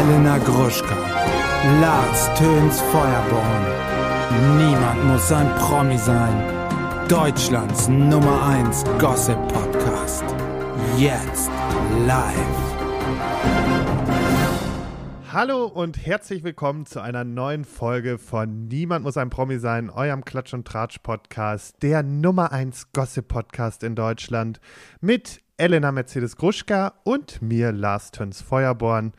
Elena Gruschka, Lars Töns Feuerborn. Niemand muss ein Promi sein. Deutschlands Nummer 1 Gossip Podcast. Jetzt live. Hallo und herzlich willkommen zu einer neuen Folge von Niemand muss ein Promi sein, eurem Klatsch und Tratsch Podcast, der Nummer 1 Gossip Podcast in Deutschland mit Elena Mercedes Gruschka und mir Lars Töns Feuerborn.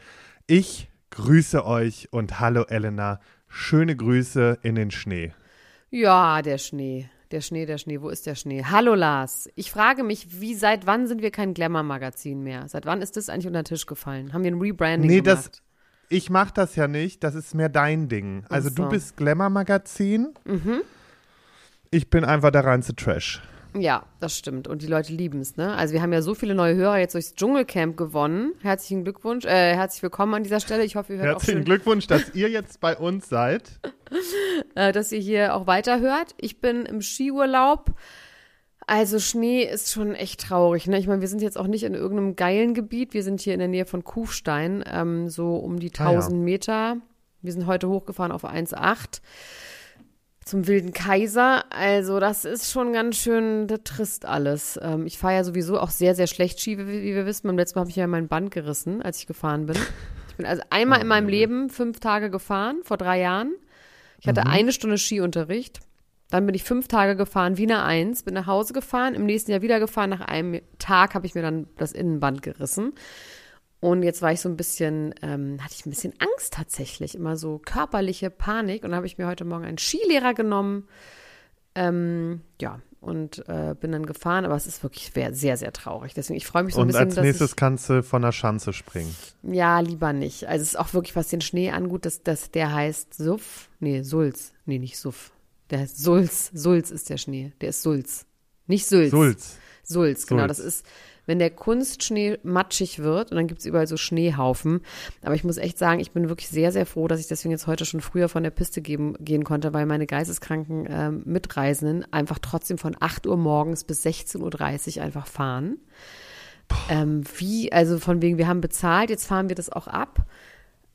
Ich grüße euch und hallo Elena, schöne Grüße in den Schnee. Ja, der Schnee. Der Schnee, der Schnee, wo ist der Schnee? Hallo Lars. Ich frage mich, wie seit wann sind wir kein Glamour-Magazin mehr? Seit wann ist das eigentlich unter den Tisch gefallen? Haben wir ein Rebranding Nee, gemacht? das, ich mache das ja nicht, das ist mehr dein Ding. Also so. du bist Glamour-Magazin, ich bin einfach der reinste Trash. Ja, das stimmt. Und die Leute lieben es, ne? Also wir haben ja so viele neue Hörer jetzt durchs Dschungelcamp gewonnen. Herzlichen Glückwunsch, äh, herzlich willkommen an dieser Stelle. Ich hoffe, ihr hört Herzlichen auch Glückwunsch, dass ihr jetzt bei uns seid. äh, dass ihr hier auch weiterhört. Ich bin im Skiurlaub. Also Schnee ist schon echt traurig. Ne? Ich meine, wir sind jetzt auch nicht in irgendeinem geilen Gebiet. Wir sind hier in der Nähe von Kufstein, ähm, so um die Ah, ja. 1000 Meter. Wir sind heute hochgefahren auf 1,8 zum Wilden Kaiser. Also das ist schon ganz schön trist alles. Ähm, ich fahre ja sowieso auch sehr, sehr schlecht Ski, wie, wie wir wissen. Beim letzten Mal habe ich ja mein Band gerissen, als ich gefahren bin. Ich bin also einmal in meinem Leben fünf Tage gefahren, vor drei Jahren. Ich hatte eine Stunde Skiunterricht. Dann bin ich fünf Tage gefahren, Wiener 1, bin nach Hause gefahren, im nächsten Jahr wieder gefahren. Nach einem Tag habe ich mir dann das Innenband gerissen. Und jetzt war ich so ein bisschen, ähm, hatte ich ein bisschen Angst tatsächlich, immer so körperliche Panik. Und dann habe ich mir heute Morgen einen Skilehrer genommen. Ähm, ja, und äh, bin dann gefahren, aber es ist wirklich sehr, sehr, sehr traurig. Deswegen, ich freue mich so ein Und bisschen, als dass nächstes ich, kannst du von der Schanze springen. ja, lieber nicht. Also es ist auch wirklich, was den Schnee angut, dass, dass der heißt Suff. Nee, Sulz. Nee, nicht Suff. Der heißt Sulz. Sulz ist der Schnee. Der ist Sulz. Nicht Sülz. Sulz. Sulz, genau. Sulz. Das ist, wenn der Kunstschnee matschig wird und dann gibt's überall so Schneehaufen. Aber ich muss echt sagen, ich bin wirklich sehr, sehr froh, dass ich deswegen jetzt heute schon früher von der Piste geben, gehen konnte, weil meine geisteskranken ähm, Mitreisenden einfach trotzdem von 8 Uhr morgens bis 16.30 Uhr einfach fahren. Ähm, wie, also von wegen, wir haben bezahlt, jetzt fahren wir das auch ab.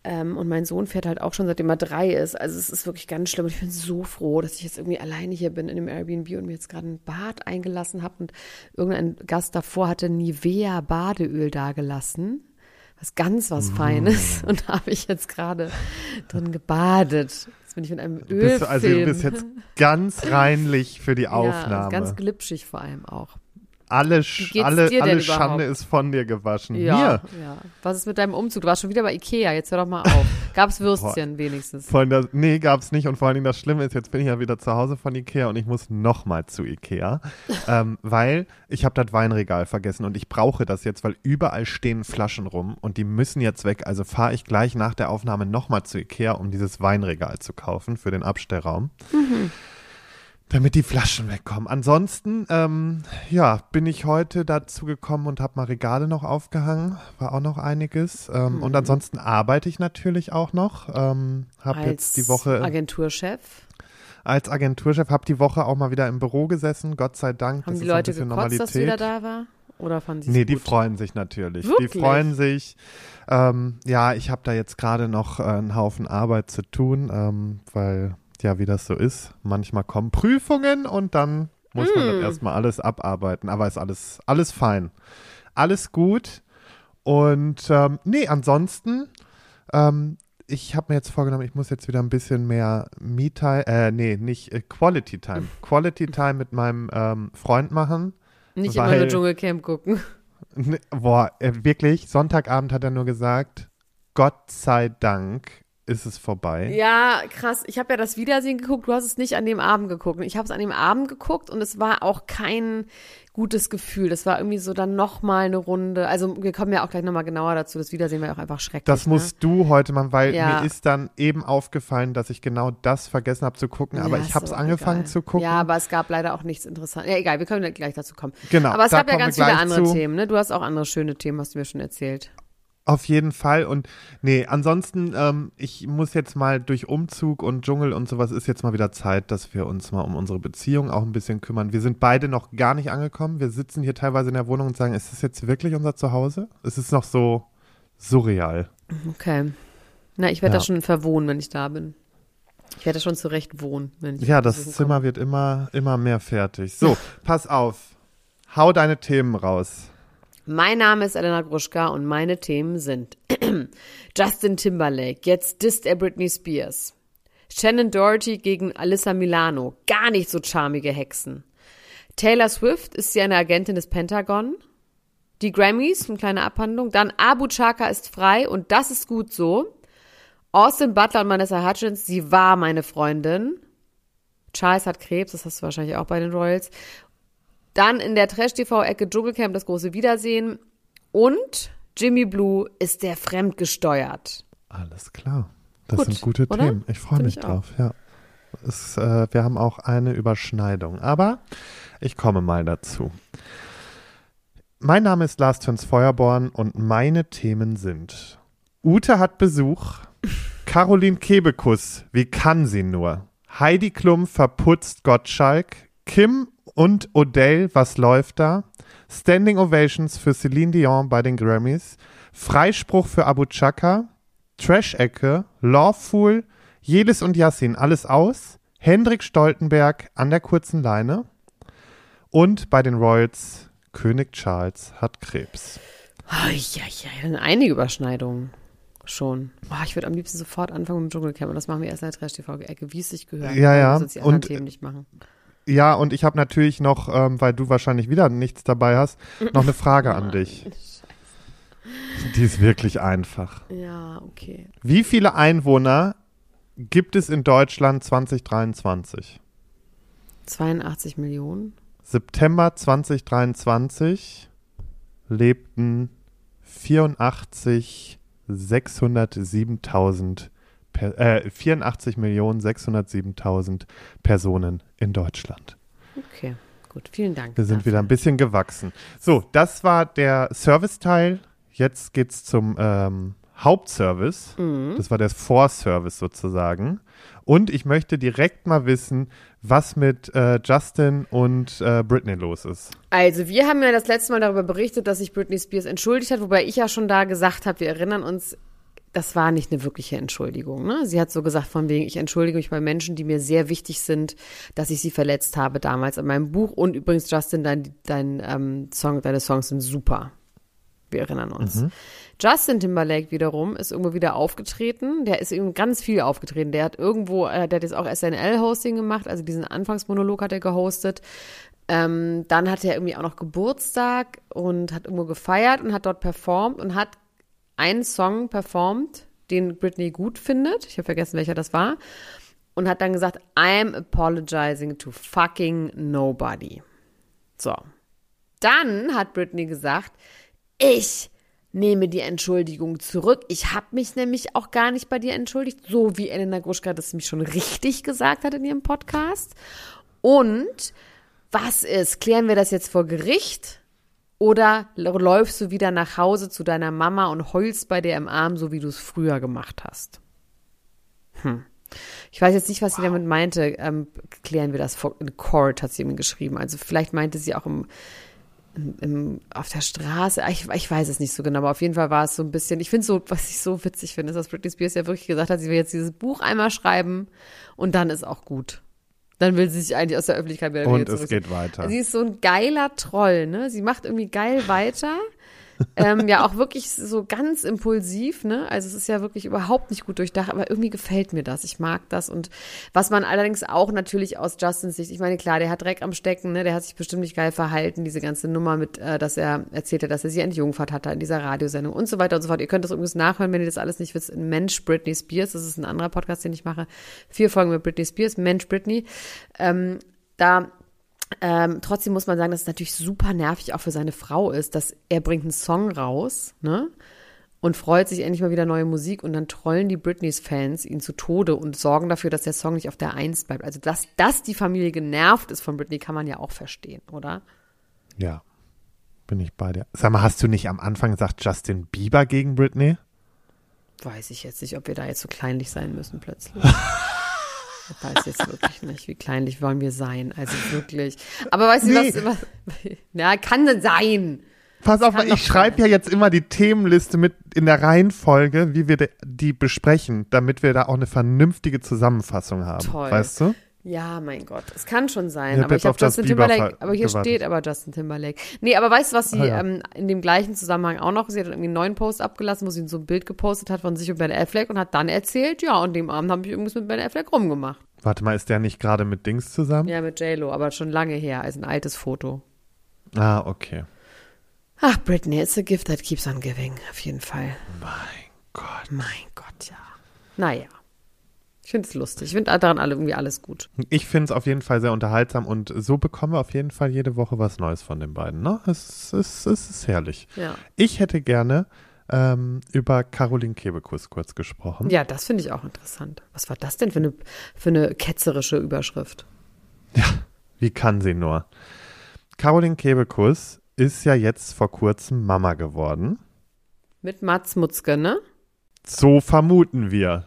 Ähm, und mein Sohn fährt halt auch schon seitdem er drei ist. Also es ist wirklich ganz schlimm. Und ich bin so froh, dass ich jetzt irgendwie alleine hier bin in dem Airbnb und mir jetzt gerade ein Bad eingelassen habe. Und irgendein Gast davor hatte Nivea Badeöl dagelassen. Was ganz was Feines. Und da habe ich jetzt gerade drin gebadet. Jetzt bin ich mit einem Ölfilm. also du bist jetzt ganz reinlich für die Ja, Aufnahme. ganz glitschig vor allem auch. Alle alle, alle? Schande ist von dir gewaschen. Ja, Mir? ja. Was ist mit deinem Umzug? Du warst schon wieder bei Ikea. Jetzt hör doch mal auf. Gab's Würstchen wenigstens? Von der, nee, gab's nicht. Und vor allen Dingen das Schlimme ist, jetzt bin ich ja wieder zu Hause von Ikea und ich muss nochmal zu Ikea, ähm, weil ich habe das Weinregal vergessen und ich brauche das jetzt, weil überall stehen Flaschen rum und die müssen jetzt weg. Also fahre ich gleich nach der Aufnahme nochmal zu Ikea, um dieses Weinregal zu kaufen für den Abstellraum. Damit die Flaschen wegkommen. Ansonsten, ähm, ja, bin ich heute dazu gekommen und habe mal Regale noch aufgehangen. War auch noch einiges. Ähm, Und ansonsten arbeite ich natürlich auch noch. Ähm, habe Als jetzt die Woche Agenturchef. als Agenturchef, habe die Woche auch mal wieder im Büro gesessen. Gott sei Dank. Haben das die ist Leute ein bisschen gekotzt, dass du Normalität. wieder da war? Oder fanden sie Nee, es die gut? freuen sich natürlich. Die Wirklich? freuen sich. Ähm, ja, ich habe da jetzt gerade noch äh, einen Haufen Arbeit zu tun, ähm, weil ja, wie das so ist, manchmal kommen Prüfungen und dann muss man Hm. das erstmal alles abarbeiten. Aber ist alles, alles fein. Alles gut. Und ähm, nee, ansonsten, ähm, ich habe mir jetzt vorgenommen, ich muss jetzt wieder ein bisschen mehr Me-Time, äh, nee, nicht äh, Quality Time. Quality Time mit meinem ähm, Freund machen. Nicht immer weil- nur Dschungelcamp gucken. Ne, Boah, äh, wirklich, Sonntagabend hat er nur gesagt, Gott sei Dank ist es vorbei. Ja, krass. Ich habe ja das Wiedersehen geguckt. Du hast es nicht an dem Abend geguckt. Ich habe es an dem Abend geguckt und es war auch kein gutes Gefühl. Das war irgendwie so dann noch mal eine Runde. Also wir kommen ja auch gleich noch mal genauer dazu. Das Wiedersehen war ja auch einfach schrecklich. Das ne? musst du heute machen, weil Ja. mir ist dann eben aufgefallen, dass ich genau das vergessen habe zu gucken, aber Ja, ich habe es angefangen egal. zu gucken. Ja, aber es gab leider auch nichts Interessantes. Ja, egal, wir können gleich dazu kommen. Genau, Aber es gab ja ganz viele andere zu. Themen, ne? Du hast auch andere schöne Themen, hast du mir schon erzählt. Auf jeden Fall. Und nee, ansonsten, ähm, ich muss jetzt mal durch Umzug und Dschungel und sowas ist jetzt mal wieder Zeit, dass wir uns mal um unsere Beziehung auch ein bisschen kümmern. Wir sind beide noch gar nicht angekommen. Wir sitzen hier teilweise in der Wohnung und sagen, ist das jetzt wirklich unser Zuhause? Es ist noch so surreal. Okay. Na, ich werde Ja. da schon verwohnen, wenn ich da bin. Ich werde da schon zurecht wohnen, wenn ich Ja, das Zimmer wird immer, immer mehr fertig. So, pass auf. Hau deine Themen raus. Mein Name ist Elena Gruschka und meine Themen sind Justin Timberlake, jetzt disst er Britney Spears. Shannon Doherty gegen Alyssa Milano, gar nicht so charmige Hexen. Taylor Swift ist sie eine Agentin des Pentagon. Die Grammys, eine kleine Abhandlung. Dann Abu Chaka ist frei und das ist gut so. Austin Butler und Vanessa Hutchins, sie war meine Freundin. Charles hat Krebs, das hast du wahrscheinlich auch bei den Royals. Dann in der Trash-TV-Ecke Dschungelcamp das große Wiedersehen. Und Jimmy Blue ist der fremdgesteuert. Alles klar. Das Gut, sind gute oder? Themen. Ich freue mich auch. drauf, ja. Es, äh, wir haben auch eine Überschneidung. Aber ich komme mal dazu. Mein Name ist Lars Töns Feuerborn und meine Themen sind Ute hat Besuch, Caroline Kebekus, wie kann sie nur? Heidi Klum verputzt Gottschalk, Kim und Odell, was läuft da? Standing Ovations für Celine Dion bei den Grammys, Freispruch für Abu Chaka, Trash-Ecke, Lawful, Jelis und Yassin, alles aus, Hendrik Stoltenberg an der kurzen Leine und bei den Royals König Charles hat Krebs. Oh, ja, ja, einige Überschneidungen. Schon. Oh, ich würde am liebsten sofort anfangen mit dem Dschungelcamp und das machen wir erst in der Trash-TV-Ecke, wie es sich gehört. Ja, ja. sonst die anderen Und- Themen nicht machen. Ja, und ich habe natürlich noch, ähm, weil du wahrscheinlich wieder nichts dabei hast, noch eine Frage an dich. Die ist wirklich einfach. Ja, okay. Wie viele Einwohner gibt es in Deutschland 2023? 82 Millionen. September 2023 lebten 84 607.000 Per- äh, 84 Millionen 607.000 Personen in Deutschland. Okay, gut. Vielen Dank. Wir sind dafür. wieder ein bisschen gewachsen. So, das war der Serviceteil. Jetzt geht's zum ähm, Hauptservice. Mhm. Das war der Vorservice sozusagen. Und ich möchte direkt mal wissen, was mit äh, Justin und äh, Britney los ist. Also, wir haben ja das letzte Mal darüber berichtet, dass sich Britney Spears entschuldigt hat, wobei ich ja schon da gesagt habe, wir erinnern uns, das war nicht eine wirkliche Entschuldigung. Ne? Sie hat so gesagt, von wegen, ich entschuldige mich bei Menschen, die mir sehr wichtig sind, dass ich sie verletzt habe damals in meinem Buch. Und übrigens, Justin, dein, dein ähm, Song, deine Songs sind super. Wir erinnern uns. Justin Timberlake wiederum ist irgendwo wieder aufgetreten. Der ist eben ganz viel aufgetreten. Der hat irgendwo, äh, der hat jetzt auch SNL-Hosting gemacht, also diesen Anfangsmonolog hat er gehostet. Ähm, dann hatte er irgendwie auch noch Geburtstag und hat irgendwo gefeiert und hat dort performt und hat einen Song performt, den Britney gut findet. Ich habe vergessen, welcher das war. Und hat dann gesagt, I'm apologizing to fucking nobody. So. Dann hat Britney gesagt, ich nehme die Entschuldigung zurück. Ich habe mich nämlich auch gar nicht bei dir entschuldigt, so wie Elena Gruschka das mich schon richtig gesagt hat in ihrem Podcast. Und was ist? Klären wir das jetzt vor Gericht? Oder läufst du wieder nach Hause zu deiner Mama und heulst bei dir im Arm, so wie du es früher gemacht hast? Hm. Ich weiß jetzt nicht, was sie damit meinte. Ähm, klären wir das in Court, hat sie ihm geschrieben. Also vielleicht meinte sie auch im, im, im, auf der Straße. Ich, ich weiß es nicht so genau, aber auf jeden Fall war es so ein bisschen. Ich finde so, was ich so witzig finde, ist, dass Britney Spears ja wirklich gesagt hat, sie will jetzt dieses Buch einmal schreiben und dann ist auch gut. Dann will sie sich eigentlich aus der Öffentlichkeit wieder Und es geht weiter. Sie ist so ein geiler Troll, ne? Sie macht irgendwie geil weiter. Ähm, ja, auch wirklich so ganz impulsiv, ne? Also es ist ja wirklich überhaupt nicht gut durchdacht, aber irgendwie gefällt mir das. Ich mag das. Und was man allerdings auch natürlich aus Justins Sicht, ich meine, klar, der hat Dreck am Stecken, ne? Der hat sich bestimmt nicht geil verhalten, diese ganze Nummer mit, äh, dass er erzählte, dass er sie entjungfert hatte in dieser Radiosendung und so weiter und so fort. Ihr könnt das übrigens nachhören, wenn ihr das alles nicht wisst. in Mensch Britney Spears, das ist ein anderer Podcast, den ich mache. Vier Folgen mit Britney Spears, Mensch Britney. Ähm, da ähm, trotzdem muss man sagen, dass es natürlich super nervig auch für seine Frau ist, dass er bringt einen Song raus, ne? Und freut sich endlich mal wieder neue Musik und dann trollen die Britneys-Fans ihn zu Tode und sorgen dafür, dass der Song nicht auf der Eins bleibt. Also, dass, dass die Familie genervt ist von Britney, kann man ja auch verstehen, oder? Ja, bin ich bei dir. Sag mal, hast du nicht am Anfang gesagt Justin Bieber gegen Britney? Weiß ich jetzt nicht, ob wir da jetzt so kleinlich sein müssen plötzlich. Ich weiß jetzt wirklich nicht, wie kleinlich wollen wir sein. Also wirklich. Aber weißt Nee. du was? was ja, kann sein. Pass auf, ich schreibe ja jetzt immer die Themenliste mit in der Reihenfolge, wie wir die besprechen, damit wir da auch eine vernünftige Zusammenfassung haben. Toll. Weißt du? Ja, mein Gott, es kann schon sein. Ich aber ich habe Justin Timberlake, aber hier gewartet. steht aber Justin Timberlake. Nee, aber weißt du, was sie Ah, ja. ähm, in dem gleichen Zusammenhang auch noch, sie hat irgendwie einen neuen Post abgelassen, wo sie so ein Bild gepostet hat von sich und Ben Affleck und hat dann erzählt, ja, und dem Abend habe ich irgendwas mit Ben Affleck rumgemacht. Warte mal, ist der nicht gerade mit Dings zusammen? Ja, mit J-Lo, aber schon lange her, als ein altes Foto. Ah, okay. Ach, Britney, it's a gift that keeps on giving, auf jeden Fall. Mein Gott. Mein Gott, ja. Naja. Ich finde es lustig. Ich finde daran alle irgendwie alles gut. Ich finde es auf jeden Fall sehr unterhaltsam und so bekommen wir auf jeden Fall jede Woche was Neues von den beiden. Ne? Es, es, es ist herrlich. Ja. Ich hätte gerne ähm, über Caroline Kebekus kurz gesprochen. Ja, das finde ich auch interessant. Was war das denn für eine, für eine ketzerische Überschrift? Wie kann sie nur? Caroline Kebekus ist ja jetzt vor kurzem Mama geworden. Mit Mats Mutzke, ne? So vermuten wir.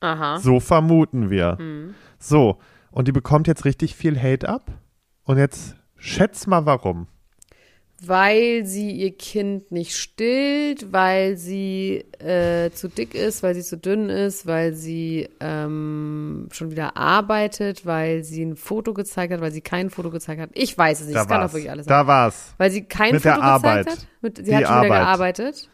Aha. So vermuten wir. Hm. So, und die bekommt jetzt richtig viel Hate ab. Und jetzt schätz mal warum. Weil sie ihr Kind nicht stillt, weil sie äh, zu dick ist, weil sie zu dünn ist, weil sie ähm, schon wieder arbeitet, weil sie ein Foto gezeigt hat, weil sie kein Foto gezeigt hat. Ich weiß es nicht. Da das kann war's. doch wirklich alles sein. Da war's. Weil sie kein Mit Foto der Arbeit. gezeigt hat? Mit, sie Die hat schon wieder Arbeit. gearbeitet.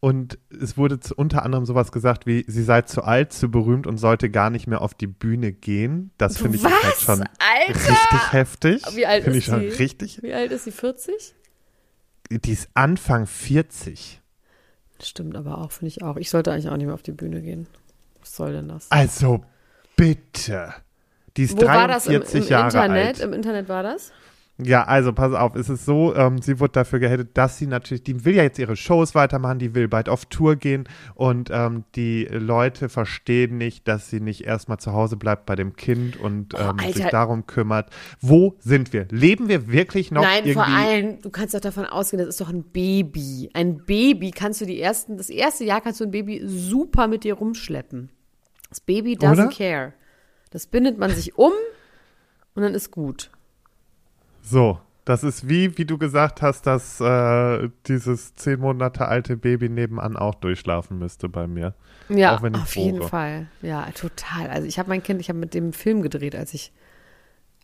Und es wurde unter anderem sowas gesagt wie, sie sei zu alt, zu berühmt und sollte gar nicht mehr auf die Bühne gehen. Das finde ich halt schon Alter! richtig heftig. Wie alt Finde ist ich schon sie? richtig. Wie alt ist sie? 40? Die ist Anfang 40. Stimmt aber auch, finde ich auch. Ich sollte eigentlich auch nicht mehr auf die Bühne gehen. Was soll denn das? Also bitte. Die ist Wo war das 43 im, im Jahre Internet? alt. Im Internet war das? Ja, also pass auf, es ist so, ähm, sie wurde dafür gehatet, dass sie natürlich, die will ja jetzt ihre Shows weitermachen, die will bald auf Tour gehen und ähm, die Leute verstehen nicht, dass sie nicht erstmal zu Hause bleibt bei dem Kind und Oh, ähm, sich Alter. darum kümmert. Wo sind wir? Leben wir wirklich noch Nein, irgendwie? vor allem, du kannst doch davon ausgehen, das ist doch ein Baby. Ein Baby kannst du die ersten, das erste Jahr kannst du ein Baby super mit dir rumschleppen. Das Baby doesn't Oder? care. Das bindet man sich um und dann ist gut. So, das ist wie, wie du gesagt hast, dass äh, dieses zehn Monate alte Baby nebenan auch durchschlafen müsste bei mir. Ja, Auch wenn ich auf jeden bohre. Fall. Ja, total. Also ich habe mein Kind, ich habe mit dem Film gedreht, als ich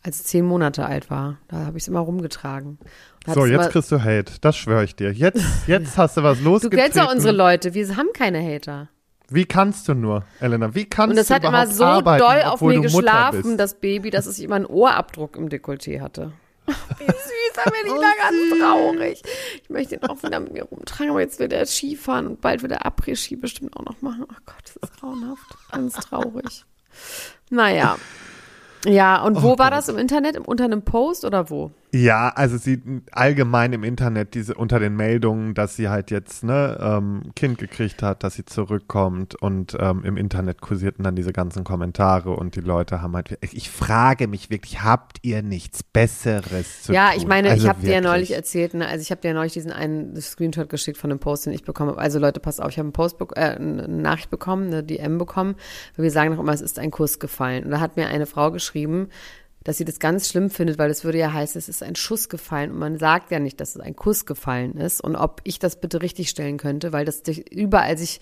als zehn Monate alt war. Da habe ich es immer rumgetragen. Und So, jetzt immer, kriegst du Hate, das schwöre ich dir. Jetzt, jetzt hast du was Du losgetreten. kennst ja unsere Leute, wir haben keine Hater. Wie kannst du nur, Elena? Wie kannst Und es du hat immer so arbeiten, doll auf mir du geschlafen, das Baby, dass es immer einen Ohrabdruck im Dekolleté hatte. Wie süß, da bin ich da ganz traurig. Ich möchte ihn auch wieder mit mir rumtragen, aber jetzt wird er Skifahren und bald wird er Après-Ski bestimmt auch noch machen. Oh Gott, das ist grauenhaft. Ganz traurig. Naja. Ja, und wo war das im Internet? Unter einem Post oder wo? Ja, also sie allgemein im Internet diese unter den Meldungen, dass sie halt jetzt ne ähm, Kind gekriegt hat, dass sie zurückkommt und ähm, im Internet kursierten dann diese ganzen Kommentare und die Leute haben halt ich frage mich wirklich, habt ihr nichts Besseres zu ja, tun? ich meine, also ich habe dir ja neulich erzählt, ne, also ich habe dir ja neulich diesen einen Screenshot geschickt von dem Post, den ich bekommen habe. Also Leute, passt auf, ich habe einen Post, äh, eine Nachricht bekommen, eine DM bekommen, wir sagen doch immer, es ist ein Kuss gefallen. Und da hat mir eine Frau geschrieben, dass sie das ganz schlimm findet, weil das würde ja heißen, es ist ein Schuss gefallen und man sagt ja nicht, dass es ein Kuss gefallen ist und ob ich das bitte richtig stellen könnte, weil das durch, überall sich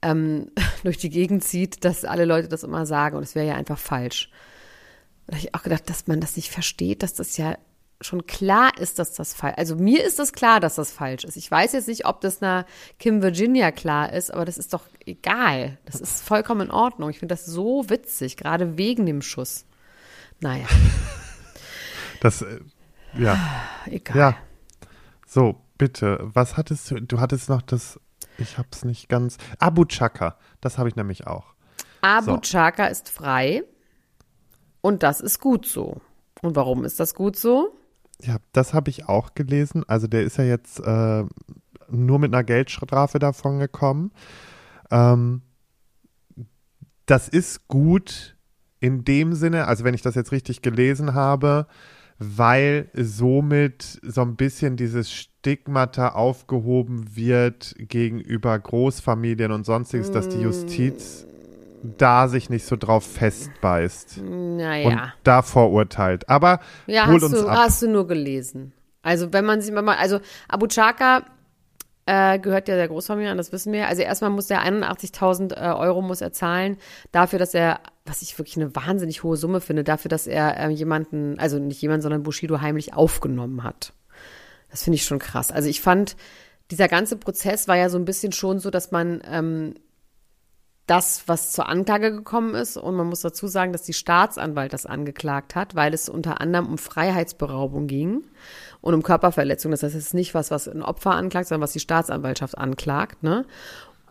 ähm, durch die Gegend zieht, dass alle Leute das immer sagen und es wäre ja einfach falsch. Da habe ich auch gedacht, dass man das nicht versteht, dass das ja schon klar ist, dass das falsch Also mir ist das klar, dass das falsch ist. Ich weiß jetzt nicht, ob das einer Kim Virginia klar ist, aber das ist doch egal. Das ist vollkommen in Ordnung. Ich finde das so witzig, gerade wegen dem Schuss. Naja, Das äh, ja. egal. Ja. So, bitte, was hattest du? Du hattest noch das ich hab's nicht ganz Abu Chaka, das habe ich nämlich auch. Abu So. Chaka ist frei und das ist gut so. Und warum ist das gut so? Ja, das habe ich auch gelesen. Also der ist ja jetzt äh, nur mit einer Geldstrafe davon gekommen. Ähm, das ist gut in dem Sinne, also wenn ich das jetzt richtig gelesen habe, weil somit so ein bisschen dieses Stigmata aufgehoben wird gegenüber Großfamilien und sonstiges, dass die Justiz da sich nicht so drauf festbeißt und Naja. da vorurteilt. Aber Ja, hol hast uns du, ab. hast du nur gelesen. Also wenn man sich mal, also Abu Chaka äh, gehört ja der Großfamilie an, das wissen wir. Also erstmal muss er 81.000 äh, Euro muss er zahlen dafür, dass er, was ich wirklich eine wahnsinnig hohe Summe finde, dafür, dass er äh, jemanden, also nicht jemanden, sondern Bushido heimlich aufgenommen hat. Das finde ich schon krass. Also ich fand, dieser ganze Prozess war ja so ein bisschen schon so, dass man ähm, das, was zur Anklage gekommen ist, und man muss dazu sagen, dass die Staatsanwalt das angeklagt hat, weil es unter anderem um Freiheitsberaubung ging und um Körperverletzung. Das heißt, es ist nicht was, was ein Opfer anklagt, sondern was die Staatsanwaltschaft anklagt. Ne?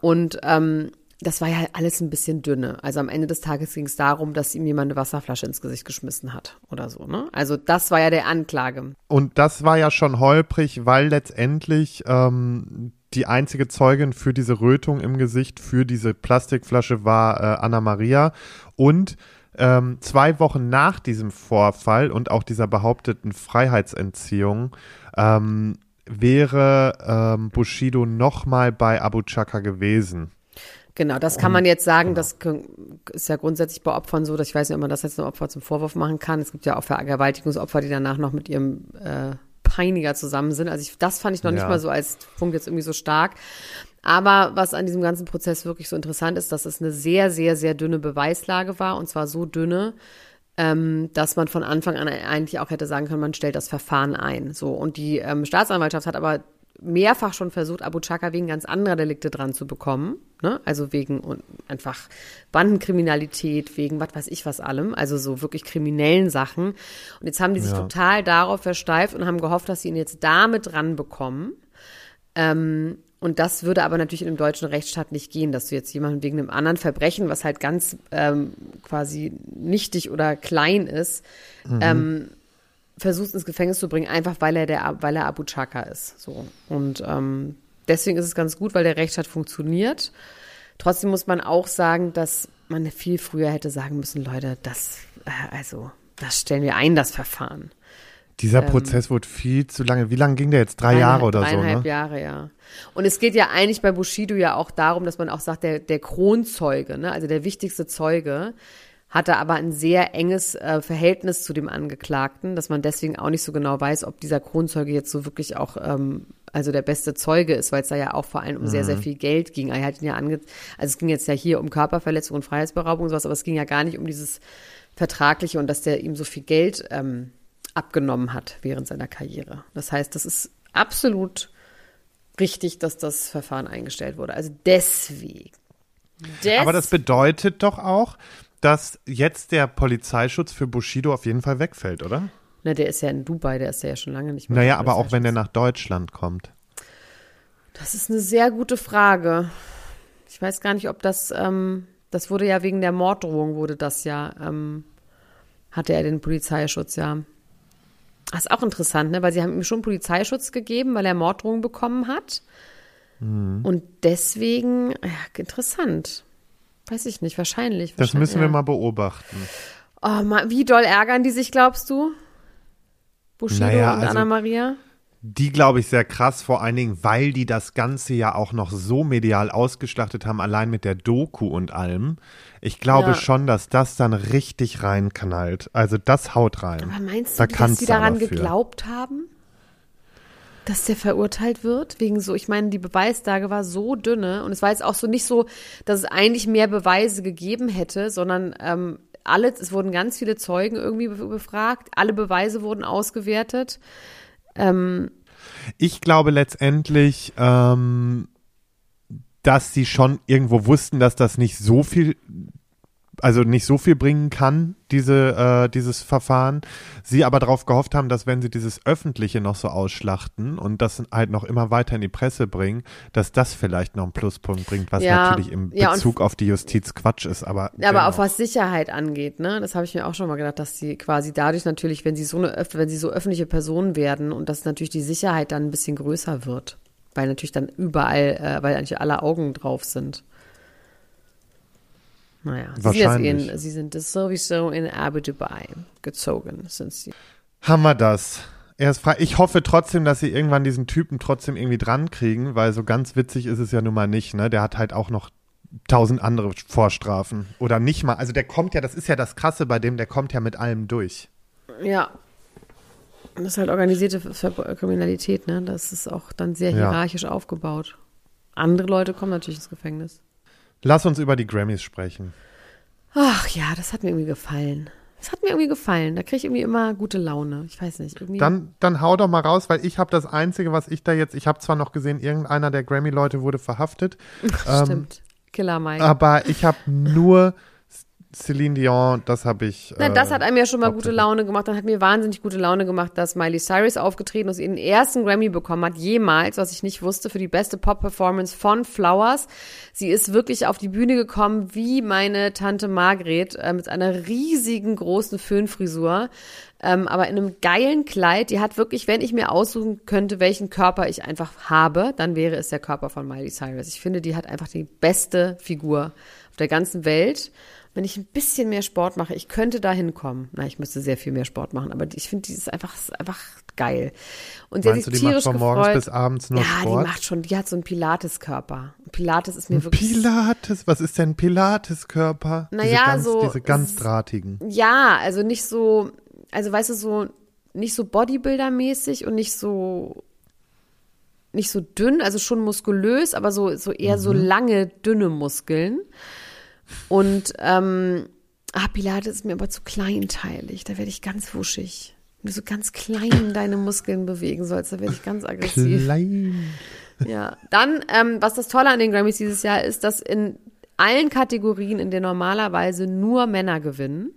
Und ähm, das war ja alles ein bisschen dünne. Also am Ende des Tages ging es darum, dass ihm jemand eine Wasserflasche ins Gesicht geschmissen hat oder so. Ne? Also das war ja der Anklage. Und das war ja schon holprig, weil letztendlich ähm, die einzige Zeugin für diese Rötung im Gesicht, für diese Plastikflasche war äh, Anna Maria. Und ähm, zwei Wochen nach diesem Vorfall und auch dieser behaupteten Freiheitsentziehung ähm, wäre ähm, Bushido nochmal bei Abu Chaka gewesen. Genau, das kann man jetzt sagen, genau. das ist ja grundsätzlich bei Opfern so, dass ich weiß nicht, ob man das jetzt einem Opfer zum Vorwurf machen kann. Es gibt ja auch Vergewaltigungsopfer, die danach noch mit ihrem äh, Peiniger zusammen sind. Also ich, das fand ich noch ja. nicht mal so als Punkt jetzt irgendwie so stark. Aber was an diesem ganzen Prozess wirklich so interessant ist, dass es eine sehr, sehr, sehr dünne Beweislage war und zwar so dünne, ähm, dass man von Anfang an eigentlich auch hätte sagen können, man stellt das Verfahren ein. So und die ähm, Staatsanwaltschaft hat aber mehrfach schon versucht, Abu Chaka wegen ganz anderer Delikte dran zu bekommen. Ne? Also wegen und einfach Bandenkriminalität, wegen was weiß ich was allem, also so wirklich kriminellen Sachen. Und jetzt haben die sich ja. total darauf versteift und haben gehofft, dass sie ihn jetzt damit dran bekommen. Ähm, und das würde aber natürlich in dem deutschen Rechtsstaat nicht gehen, dass du jetzt jemanden wegen einem anderen Verbrechen, was halt ganz ähm, quasi nichtig oder klein ist, mhm. ähm, versuchst ins Gefängnis zu bringen, einfach weil er der, weil er Abu Chaka ist. So. Und ähm, deswegen ist es ganz gut, weil der Rechtsstaat funktioniert. Trotzdem muss man auch sagen, dass man viel früher hätte sagen müssen, Leute, das, äh, also, das stellen wir ein, das Verfahren. Dieser ähm, Prozess wurde viel zu lange. Wie lange ging der jetzt? Drei Jahre oder so? Dreieinhalb ne? Jahre, ja. Und es geht ja eigentlich bei Bushido ja auch darum, dass man auch sagt, der, der Kronzeuge, ne, also der wichtigste Zeuge, hatte aber ein sehr enges äh, Verhältnis zu dem Angeklagten, dass man deswegen auch nicht so genau weiß, ob dieser Kronzeuge jetzt so wirklich auch ähm, also der beste Zeuge ist, weil es da ja auch vor allem um mhm. sehr, sehr mhm. viel Geld ging. Er hat ihn ja ange also es ging jetzt ja hier um Körperverletzung und Freiheitsberaubung und sowas, aber es ging ja gar nicht um dieses Vertragliche und dass der ihm so viel Geld ähm, abgenommen hat während seiner Karriere. Das heißt, das ist absolut richtig, dass das Verfahren eingestellt wurde. Also deswegen. Des aber das bedeutet doch auch, dass jetzt der Polizeischutz für Bushido auf jeden Fall wegfällt, oder? Na, der ist ja in Dubai, der ist ja schon lange nicht mehr. Naja, aber auch wenn der nach Deutschland kommt. Das ist eine sehr gute Frage. Ich weiß gar nicht, ob das, ähm, das wurde ja wegen der Morddrohung, wurde das ja, ähm, hatte er den Polizeischutz, ja. Das ist auch interessant, ne? weil sie haben ihm schon Polizeischutz gegeben, weil er Morddrohungen bekommen hat. Mhm. Und deswegen, ja, interessant. Weiß ich nicht, wahrscheinlich. Das wahrscheinlich, müssen wir mal beobachten. Oh, wie doll ärgern die sich, glaubst du? Bushido naja, und also, Anna Maria? Die glaube ich sehr krass, vor allen Dingen, weil die das Ganze ja auch noch so medial ausgeschlachtet haben, allein mit der Doku und allem. Ich glaube ja. schon, dass das dann richtig reinknallt. Also das haut rein. Aber meinst du, da dass sie daran geglaubt haben? dass der verurteilt wird, wegen so, ich meine, die Beweislage war so dünne und es war jetzt auch so nicht so, dass es eigentlich mehr Beweise gegeben hätte, sondern ähm, alle, es wurden ganz viele Zeugen irgendwie befragt, alle Beweise wurden ausgewertet. Ähm, ich glaube letztendlich, ähm, dass sie schon irgendwo wussten, dass das nicht so viel also nicht so viel bringen kann, diese, äh, dieses Verfahren. Sie aber darauf gehofft haben, dass wenn sie dieses Öffentliche noch so ausschlachten und das halt noch immer weiter in die Presse bringen, dass das vielleicht noch einen Pluspunkt bringt, was ja, natürlich im Bezug ja, auf die Justiz Quatsch ist. Aber, ja, aber auf was Sicherheit angeht, ne, das habe ich mir auch schon mal gedacht, dass sie quasi dadurch natürlich, wenn sie so eine, wenn sie so öffentliche Personen werden und dass natürlich die Sicherheit dann ein bisschen größer wird, weil natürlich dann überall, äh, weil eigentlich alle Augen drauf sind. Naja, Wahrscheinlich. Sie, in, sie sind sowieso in Abu Dhabi gezogen, sind sie. Haben wir das? Er ist frei. Ich hoffe trotzdem, dass sie irgendwann diesen Typen trotzdem irgendwie dran kriegen, weil so ganz witzig ist es ja nun mal nicht, ne? Der hat halt auch noch tausend andere Vorstrafen. Oder nicht mal. Also der kommt ja, das ist ja das Krasse bei dem, der kommt ja mit allem durch. Ja. Das ist halt organisierte Kriminalität, ne? Das ist auch dann sehr Ja. hierarchisch aufgebaut. Andere Leute kommen natürlich ins Gefängnis. Lass uns über die Grammys sprechen. Ach ja, das hat mir irgendwie gefallen. Das hat mir irgendwie gefallen. Da kriege ich irgendwie immer gute Laune. Ich weiß nicht. Irgendwie. Dann, dann hau doch mal raus, weil ich habe das Einzige, was ich da jetzt, ich habe zwar noch gesehen, irgendeiner der Grammy-Leute wurde verhaftet, ähm, Stimmt. Killer Mike. aber ich habe nur Celine Dion, das habe ich. Na, das äh, hat einem ja schon mal gute. Laune gemacht. Dann hat mir wahnsinnig gute Laune gemacht, dass Miley Cyrus aufgetreten ist, ihren ersten Grammy bekommen hat, jemals, was ich nicht wusste, für die beste Pop-Performance von Flowers. Sie ist wirklich auf die Bühne gekommen wie meine Tante Margret äh, mit einer riesigen großen Föhnfrisur, ähm, aber in einem geilen Kleid. Die hat wirklich, wenn ich mir aussuchen könnte, welchen Körper ich einfach habe, dann wäre es der Körper von Miley Cyrus. Ich finde, die hat einfach die beste Figur auf der ganzen Welt. Wenn ich ein bisschen mehr Sport mache, ich könnte da hinkommen. Na, ich müsste sehr viel mehr Sport machen, aber die- ich finde, die ist einfach, ist einfach geil. Und sie hat Meinst du, sich die macht tierisch von gefreut. morgens bis abends nur ja, Sport? die macht schon, die hat so einen Pilates-Körper. Pilates ist mir wirklich. Pilates, was ist denn Pilates-Körper? Na diese ja, ganz, so- Diese ganz drahtigen. Ja, also nicht so, also weißt du, so, nicht so Bodybuilder-mäßig und nicht so, nicht so dünn, also schon muskulös, aber so, so eher so lange, dünne Muskeln. Und, ähm, ah, Pilates ist mir aber zu kleinteilig, da werde ich ganz wuschig. Wenn du so ganz klein deine Muskeln bewegen sollst, da werde ich ganz aggressiv. Klein. Ja, dann, ähm, was das Tolle an den Grammys dieses Jahr ist, dass in allen Kategorien, in denen normalerweise nur Männer gewinnen,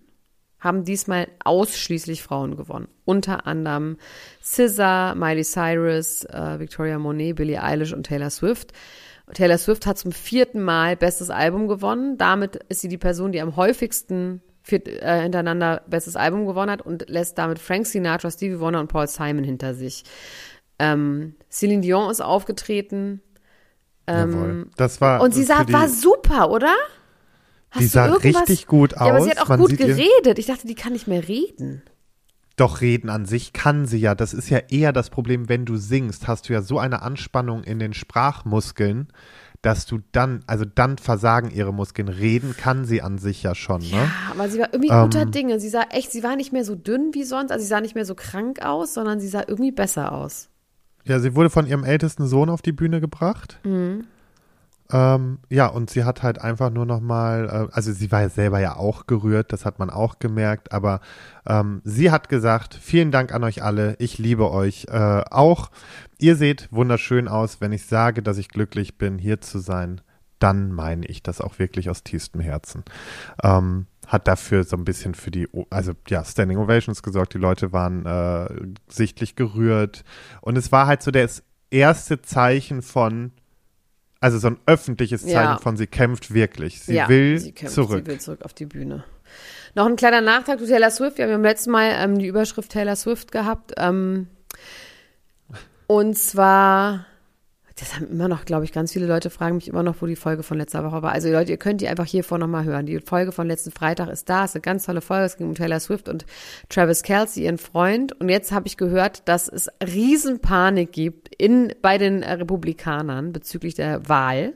haben diesmal ausschließlich Frauen gewonnen. Unter anderem SZA, Miley Cyrus, äh, Victoria Monet, Billie Eilish und Taylor Swift. Taylor Swift hat zum vierten Mal bestes Album gewonnen. Damit ist sie die Person, die am häufigsten viert, äh, hintereinander bestes Album gewonnen hat und lässt damit Frank Sinatra, Stevie Wonder und Paul Simon hinter sich. Ähm, Celine Dion ist aufgetreten. Jawohl. Das war. Und sie sah, war super, oder? Hast Die sah richtig gut Ja, aber aus. sie hat auch Man gut geredet. Ich dachte, die kann nicht mehr reden. Doch reden an sich kann sie ja. Das ist ja eher das Problem, wenn du singst, hast du ja so eine Anspannung in den Sprachmuskeln, dass du dann, also dann versagen ihre Muskeln. Reden kann sie an sich ja schon, ne? Ja, aber sie war irgendwie guter Dinge. Sie sah echt, sie war nicht mehr so dünn wie sonst, also sie sah nicht mehr so krank aus, sondern sie sah irgendwie besser aus. Ja, sie wurde von ihrem ältesten Sohn auf die Bühne gebracht. Mhm. Ähm, ja, und sie hat halt einfach nur noch mal, äh, also sie war ja selber ja auch gerührt, das hat man auch gemerkt, aber ähm, sie hat gesagt, vielen Dank an euch alle, ich liebe euch äh, auch. Ihr seht wunderschön aus, wenn ich sage, dass ich glücklich bin, hier zu sein, dann meine ich das auch wirklich aus tiefstem Herzen. Ähm, hat dafür so ein bisschen für die, also ja, Standing Ovations gesorgt. Die Leute waren äh, sichtlich gerührt. Und es war halt so das erste Zeichen von, also so ein öffentliches Zeichen Ja. von, sie kämpft wirklich. Sie ja, will sie kämpft, zurück. Sie will zurück auf die Bühne. Noch ein kleiner Nachtrag zu Taylor Swift. Wir haben beim letzten Mal ähm, die Überschrift Taylor Swift gehabt. Ähm, und zwar, das haben immer noch, glaube ich, ganz viele Leute fragen mich immer noch, wo die Folge von letzter Woche war. Also Leute, ihr könnt die einfach hiervor nochmal hören. Die Folge von letzten Freitag ist da. ist eine ganz tolle Folge. Es ging um Taylor Swift und Travis Kelsey, ihren Freund. Und jetzt habe ich gehört, dass es Riesenpanik gibt in, bei den äh, Republikanern bezüglich der Wahl.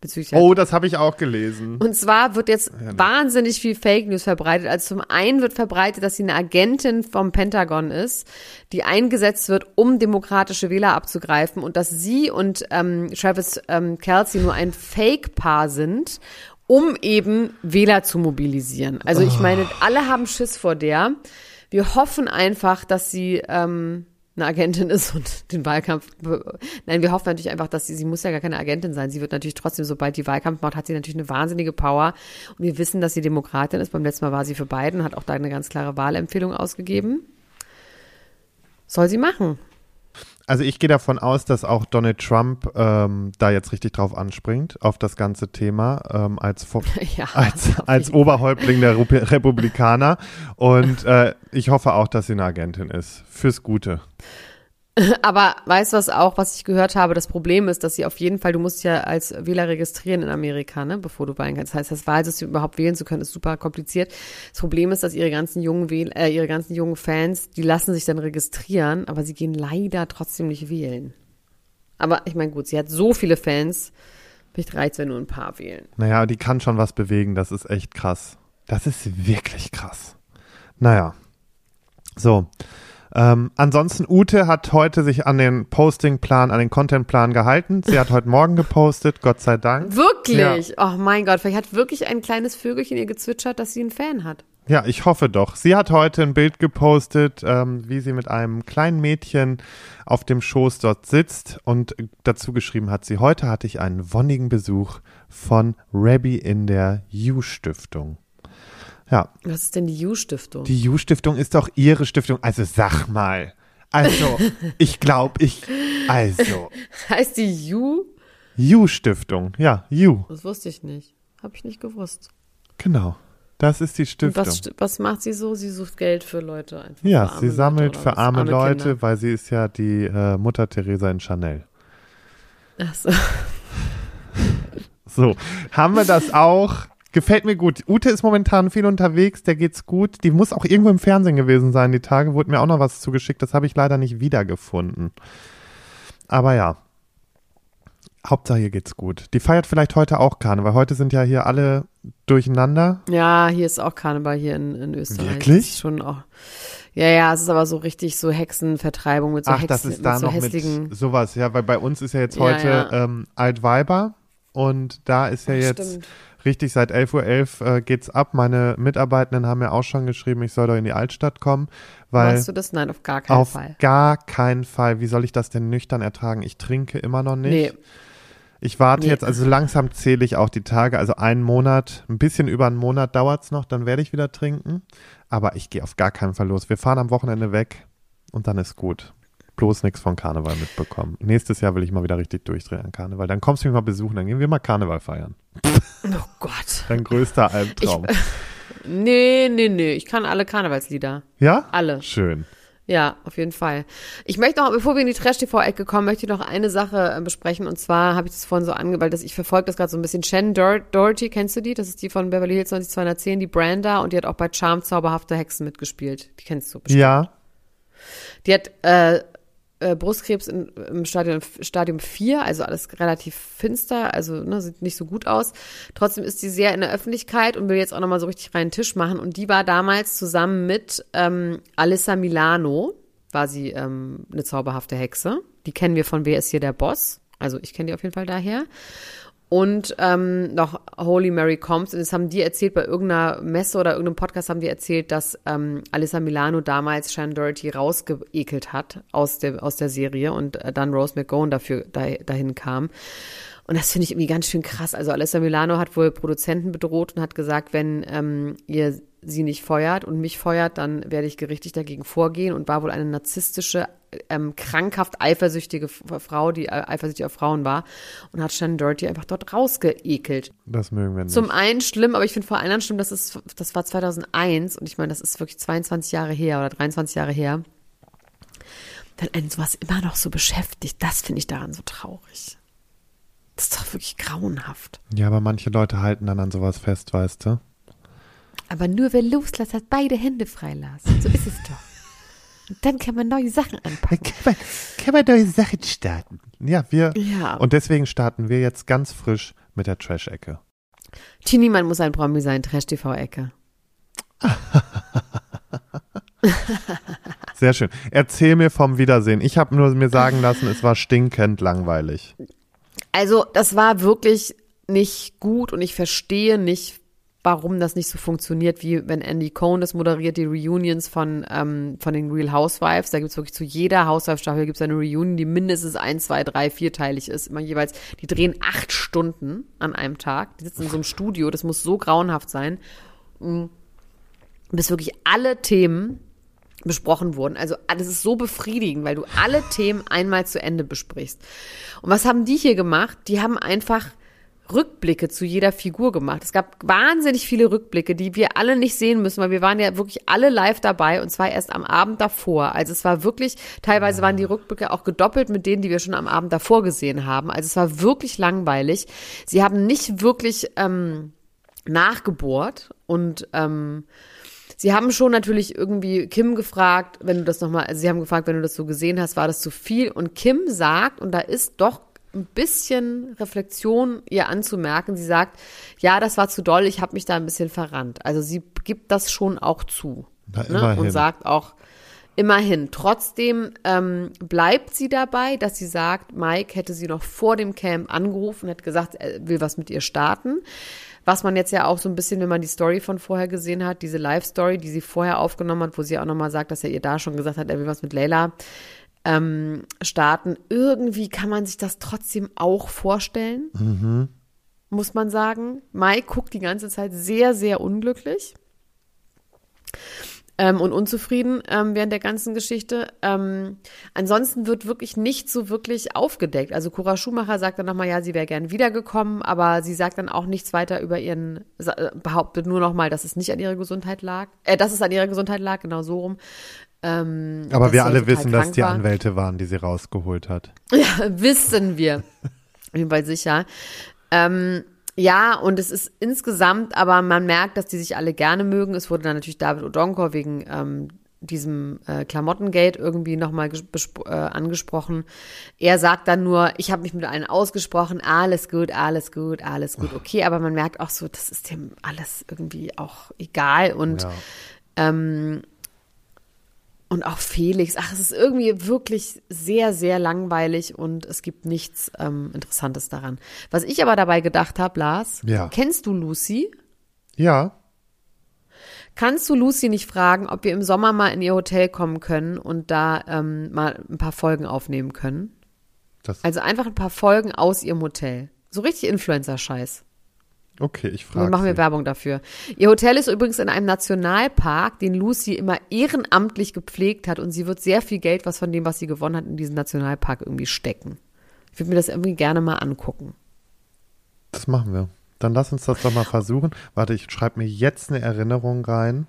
Bezüglich Oh, das habe ich auch gelesen. und zwar wird jetzt wahnsinnig viel Fake News verbreitet. Also zum einen wird verbreitet, dass sie eine Agentin vom Pentagon ist, die eingesetzt wird, um demokratische Wähler abzugreifen und dass sie und ähm, Travis ähm, Kelsey nur ein Fake-Paar sind, um eben Wähler zu mobilisieren. Also ich meine, alle haben Schiss vor der. Wir hoffen einfach, dass sie ähm, eine Agentin ist und den Wahlkampf. Nein, wir hoffen natürlich einfach, dass sie, sie muss ja gar keine Agentin sein. Sie wird natürlich trotzdem, sobald die Wahlkampf macht, hat sie natürlich eine wahnsinnige Power. Und wir wissen, dass sie Demokratin ist. Beim letzten Mal war sie für Biden, hat auch da eine ganz klare Wahlempfehlung ausgegeben. Soll sie machen. Also ich gehe davon aus, dass auch Donald Trump ähm, da jetzt richtig drauf anspringt, auf das ganze Thema, ähm, als, Ja, als, als Oberhäuptling der Rupi- Republikaner. Und äh, ich hoffe auch, dass sie eine Agentin ist. Fürs Gute. Aber weißt du was auch, was ich gehört habe? Das Problem ist, dass sie auf jeden Fall, du musst ja als Wähler registrieren in Amerika, ne, bevor du wählen kannst. Das heißt, das Wahlsystem überhaupt wählen zu können, ist super kompliziert. Das Problem ist, dass ihre ganzen jungen Wähl äh, ihre ganzen jungen Fans, die lassen sich dann registrieren, aber sie gehen leider trotzdem nicht wählen. Aber ich meine, gut, sie hat so viele Fans, vielleicht reicht wenn nur ein paar wählen. Naja, die kann schon was bewegen. Das ist echt krass. Das ist wirklich krass. Naja. So. Ähm, ansonsten, Ute hat heute sich an den Postingplan, an den Contentplan gehalten. Sie hat heute Morgen gepostet, Gott sei Dank. Wirklich? Oh mein Gott, vielleicht hat wirklich ein kleines Vögelchen ihr gezwitschert, dass sie einen Fan hat. Ja, ich hoffe doch. Sie hat heute ein Bild gepostet, ähm, wie sie mit einem kleinen Mädchen auf dem Schoß dort sitzt und dazu geschrieben hat sie, heute hatte ich einen wonnigen Besuch von Rabbi in der U-Stiftung. Ja. Was ist denn die U-Stiftung? Die U-Stiftung ist doch ihre Stiftung. Also sag mal. Also, ich glaube, ich. Also. Heißt die U? U-Stiftung. Ja, U. Das wusste ich nicht. Habe ich nicht gewusst. Genau. Das ist die Stiftung. Was, was, macht sie so? Sie sucht Geld für Leute. Einfach ja, sie sammelt Leute, für arme, arme Leute, Kinder. weil sie ist ja die äh, Mutter Teresa in Chanel. Ach so. So, haben wir das auch? Gefällt mir gut. Ute ist momentan viel unterwegs, der geht's gut. Die muss auch irgendwo im Fernsehen gewesen sein, die Tage. Wurde mir auch noch was zugeschickt, das habe ich leider nicht wiedergefunden. Aber ja, Hauptsache hier geht's gut. Die feiert vielleicht heute auch Karneval. Heute sind ja hier alle durcheinander. Ja, hier ist auch Karneval hier in, in Österreich. Wirklich? schon auch. Ja, ja, es ist aber so richtig so Hexenvertreibung mit so Ach, Hexen, das ist da mit so noch hässlichen. mit sowas, ja, weil bei uns ist ja jetzt Ja, heute ja. Ähm, Altweiber und da ist ja Ach, jetzt stimmt. Richtig seit 11.11 Uhr äh, geht's ab. Meine Mitarbeitenden haben ja auch schon geschrieben, ich soll doch in die Altstadt kommen, weil Machst du das? Nein, auf gar keinen auf Fall. gar keinen Fall. Wie soll ich das denn nüchtern ertragen? Ich trinke immer noch nicht. Nee, Ich warte Nee. jetzt, also langsam zähle ich auch die Tage, also einen Monat, ein bisschen über einen Monat dauert's noch, dann werde ich wieder trinken. Aber ich gehe auf gar keinen Fall los. Wir fahren am Wochenende weg und dann ist gut. Bloß nichts von Karneval mitbekommen. Nächstes Jahr will ich mal wieder richtig durchdrehen an Karneval. Dann kommst du mich mal besuchen, dann gehen wir mal Karneval feiern. oh Gott. Dein größter Albtraum. Nee, nee, nee. Ich kann alle Karnevalslieder. ja? Alle. Schön. Ja, auf jeden Fall. Ich möchte noch, bevor wir in die Trash-TV-Ecke kommen, möchte ich noch eine Sache äh, besprechen. Und zwar habe ich das vorhin so angewählt, dass ich verfolge das gerade so ein bisschen. Shannon Dor Doherty, kennst du die? Das ist die von Beverly Hills 90210, die Branda. Und die hat auch bei Charm Zauberhafte Hexen mitgespielt. Die kennst du bestimmt. Ja. Die hat äh, äh, Brustkrebs in, im Stadium, Stadium 4, also alles relativ finster, also ne, sieht nicht so gut aus. Trotzdem ist sie sehr in der Öffentlichkeit und will jetzt auch nochmal so richtig reinen Tisch machen. Und die war damals zusammen mit ähm, Alissa Milano, war sie ähm, eine zauberhafte Hexe. Die kennen wir von Wer ist hier der Boss? Also ich kenne die auf jeden Fall daher. Und ähm, noch Holy Mary Combs. Und das haben die erzählt bei irgendeiner Messe oder irgendeinem Podcast haben die erzählt, dass ähm, Alyssa Milano damals Shannon Doherty rausgeekelt hat aus der, aus der Serie und äh, dann Rose McGowan dafür da, dahin kam. Und das finde ich irgendwie ganz schön krass. Also Alyssa Milano hat wohl Produzenten bedroht und hat gesagt, wenn ähm, ihr sie nicht feuert und mich feuert, dann werde ich gerichtlich dagegen vorgehen und war wohl eine narzisstische, ähm, krankhaft eifersüchtige Frau, die äh, eifersüchtig auf Frauen war und hat Shannon Doherty einfach dort rausgeekelt. Das mögen wir nicht. Zum einen schlimm, aber ich finde vor allem schlimm, das ist, das war 2001 und ich meine, das ist wirklich 22 Jahre her oder 23 Jahre her. Wenn einen sowas immer noch so beschäftigt, das finde ich daran so traurig. Das ist doch wirklich grauenhaft. ja, aber manche Leute halten dann an sowas fest, weißt du? Aber nur wer loslässt, hat beide Hände freilassen. So ist es doch. Und dann kann man neue Sachen anpacken. Kann man, kann man neue Sachen starten. Ja, wir. Ja. Und deswegen starten wir jetzt ganz frisch mit der Trash-Ecke. Tini, man muss ein Promi sein, Trash-TV-Ecke. Sehr schön. Erzähl mir vom Wiedersehen. Ich habe nur mir sagen lassen, es war stinkend langweilig. Also, das war wirklich nicht gut und ich verstehe nicht, warum das nicht so funktioniert, wie wenn Andy Cohen das moderiert, die Reunions von, ähm, von den Real Housewives. Da gibt's wirklich zu jeder Housewife-Staffel gibt's eine Reunion, die mindestens ein, zwei, drei, vierteilig ist. Immer jeweils, die drehen acht Stunden an einem Tag. Die sitzen in so einem Studio, das muss so grauenhaft sein. Mm. Bis wirklich alle Themen besprochen wurden. Also das ist so befriedigend, weil du alle Themen einmal zu Ende besprichst. Und was haben die hier gemacht? Die haben einfach Rückblicke zu jeder Figur gemacht. Es gab wahnsinnig viele Rückblicke, die wir alle nicht sehen müssen, weil wir waren ja wirklich alle live dabei und zwar erst am Abend davor. Also es war wirklich, teilweise waren die Rückblicke auch gedoppelt mit denen, die wir schon am Abend davor gesehen haben. Also es war wirklich langweilig. Sie haben nicht wirklich ähm, nachgebohrt und ähm, Sie haben schon natürlich irgendwie Kim gefragt, wenn du das nochmal, also sie haben gefragt, wenn du das so gesehen hast, war das zu viel? Und Kim sagt, und da ist doch ein bisschen Reflexion ihr anzumerken, sie sagt, ja, das war zu doll, ich habe mich da ein bisschen verrannt. Also sie gibt das schon auch zu. Na, Ne? Und sagt auch, Immerhin. Trotzdem ähm, bleibt sie dabei, dass sie sagt, Mike hätte sie noch vor dem Camp angerufen, hat gesagt, er will was mit ihr starten. Was man jetzt ja auch so ein bisschen, wenn man die Story von vorher gesehen hat, diese Live-Story, die sie vorher aufgenommen hat, wo sie auch nochmal sagt, dass er ihr da schon gesagt hat, er will was mit Layla ähm, starten. Irgendwie kann man sich das trotzdem auch vorstellen, Mhm. muss man sagen. Mike guckt die ganze Zeit sehr, sehr unglücklich ähm, und unzufrieden ähm, während der ganzen Geschichte. Ähm, ansonsten wird wirklich nicht so wirklich aufgedeckt. Also Cora Schumacher sagt dann nochmal, ja, sie wäre gern wiedergekommen, aber sie sagt dann auch nichts weiter über ihren, behauptet nur nochmal, dass es nicht an ihrer Gesundheit lag, äh, dass es an ihrer Gesundheit lag, genau so rum. Ähm, Aber wir alle wissen, dass die war. Anwälte waren, die sie rausgeholt hat. Ja, wissen wir. Auf jeden Fall sicher. Ähm, ja, und es ist insgesamt, aber man merkt, dass die sich alle gerne mögen. Es wurde dann natürlich David Odonkor wegen ähm, diesem äh, Klamottengate irgendwie nochmal äh, angesprochen. Er sagt dann nur, ich habe mich mit allen ausgesprochen, alles gut, alles gut, alles gut, okay. Aber man merkt auch so, das ist dem alles irgendwie auch egal. Und Ja. ähm, und auch Felix. Ach, es ist irgendwie wirklich sehr, sehr langweilig und es gibt nichts ähm, Interessantes daran. Was ich aber dabei gedacht habe, Lars, Ja. kennst du Lucy? Ja, Kannst du Lucy nicht fragen, ob wir im Sommer mal in ihr Hotel kommen können und da ähm, mal ein paar Folgen aufnehmen können? das, Also einfach ein paar Folgen aus ihrem Hotel. So richtig Influencer-Scheiß. Okay, ich Dann frage machen wir. Werbung dafür. Ihr Hotel ist übrigens in einem Nationalpark, den Lucy immer ehrenamtlich gepflegt hat und sie wird sehr viel Geld, was von dem, was sie gewonnen hat, in diesen Nationalpark irgendwie stecken. Ich würde mir das irgendwie gerne mal angucken. Das machen wir. Dann lass uns das doch mal versuchen. Warte, ich schreibe mir jetzt eine Erinnerung rein.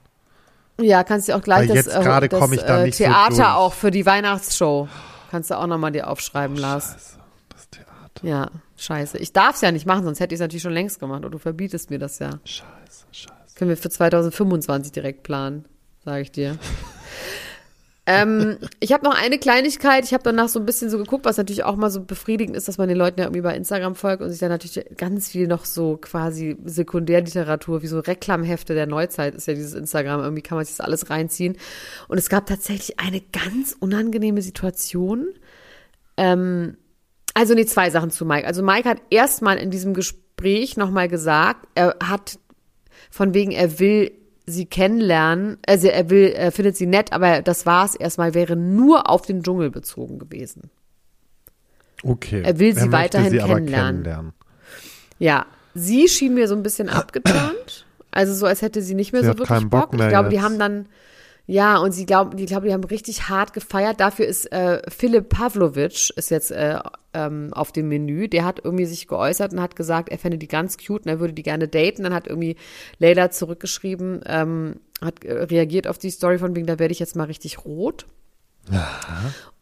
Ja, kannst du auch gleich Weil das, jetzt äh, gerade das ich da äh, nicht so Theater durch. auch für die Weihnachtsshow. Kannst du auch nochmal dir aufschreiben, Lars. Scheiße, Theater. Ja, scheiße. Ich darf es ja nicht machen, sonst hätte ich es natürlich schon längst gemacht. Und du verbietest mir das ja. Scheiße, scheiße. Können wir für 2025 direkt planen, sage ich dir. ähm, ich habe noch eine Kleinigkeit. Ich habe danach so ein bisschen so geguckt, was natürlich auch mal so befriedigend ist, dass man den Leuten ja irgendwie bei Instagram folgt und sich dann natürlich ganz viel noch so quasi Sekundärliteratur, wie so Reklamhefte der Neuzeit ist ja dieses Instagram. Irgendwie kann man sich das alles reinziehen. Und es gab tatsächlich eine ganz unangenehme Situation. Ähm, also nee, zwei Sachen zu Mike. Also Mike hat erstmal in diesem Gespräch nochmal gesagt, er hat von wegen, er will sie kennenlernen, also er will, er findet sie nett, aber das war's erstmal, wäre nur auf den Dschungel bezogen gewesen. Okay. Er will sie möchte weiterhin sie kennenlernen. kennenlernen. Ja, sie schien mir so ein bisschen abgeturnt, also so, als hätte sie nicht mehr Sie so wirklich Bock Bock. Ich glaube, die jetzt. haben dann, ja, und sie glauben, die glaube, die haben richtig hart gefeiert. Dafür ist äh, Philipp Pavlovic ist jetzt äh, ähm, auf dem Menü. Der hat irgendwie sich geäußert und hat gesagt, er fände die ganz cute und er würde die gerne daten. Dann hat irgendwie Leila zurückgeschrieben, ähm, hat äh, reagiert auf die Story von wegen, da werde ich jetzt mal richtig rot.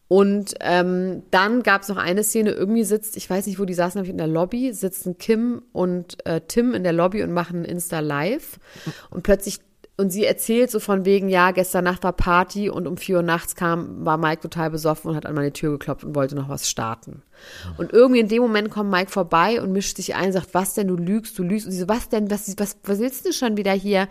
Und ähm, dann gab es noch eine Szene, irgendwie sitzt, ich weiß nicht, wo die saßen, ich, in der Lobby, sitzen Kim und äh, Tim in der Lobby und machen Insta Live. Und plötzlich, und sie erzählt so von wegen, ja, gestern Nacht war Party und um vier Uhr nachts kam, war Mike total besoffen und hat an meine Tür geklopft und wollte noch was starten. Und irgendwie in dem Moment kommt Mike vorbei und mischt sich ein sagt, was denn, du lügst, du lügst. Und sie so, was denn, was, was, was willst du schon wieder hier?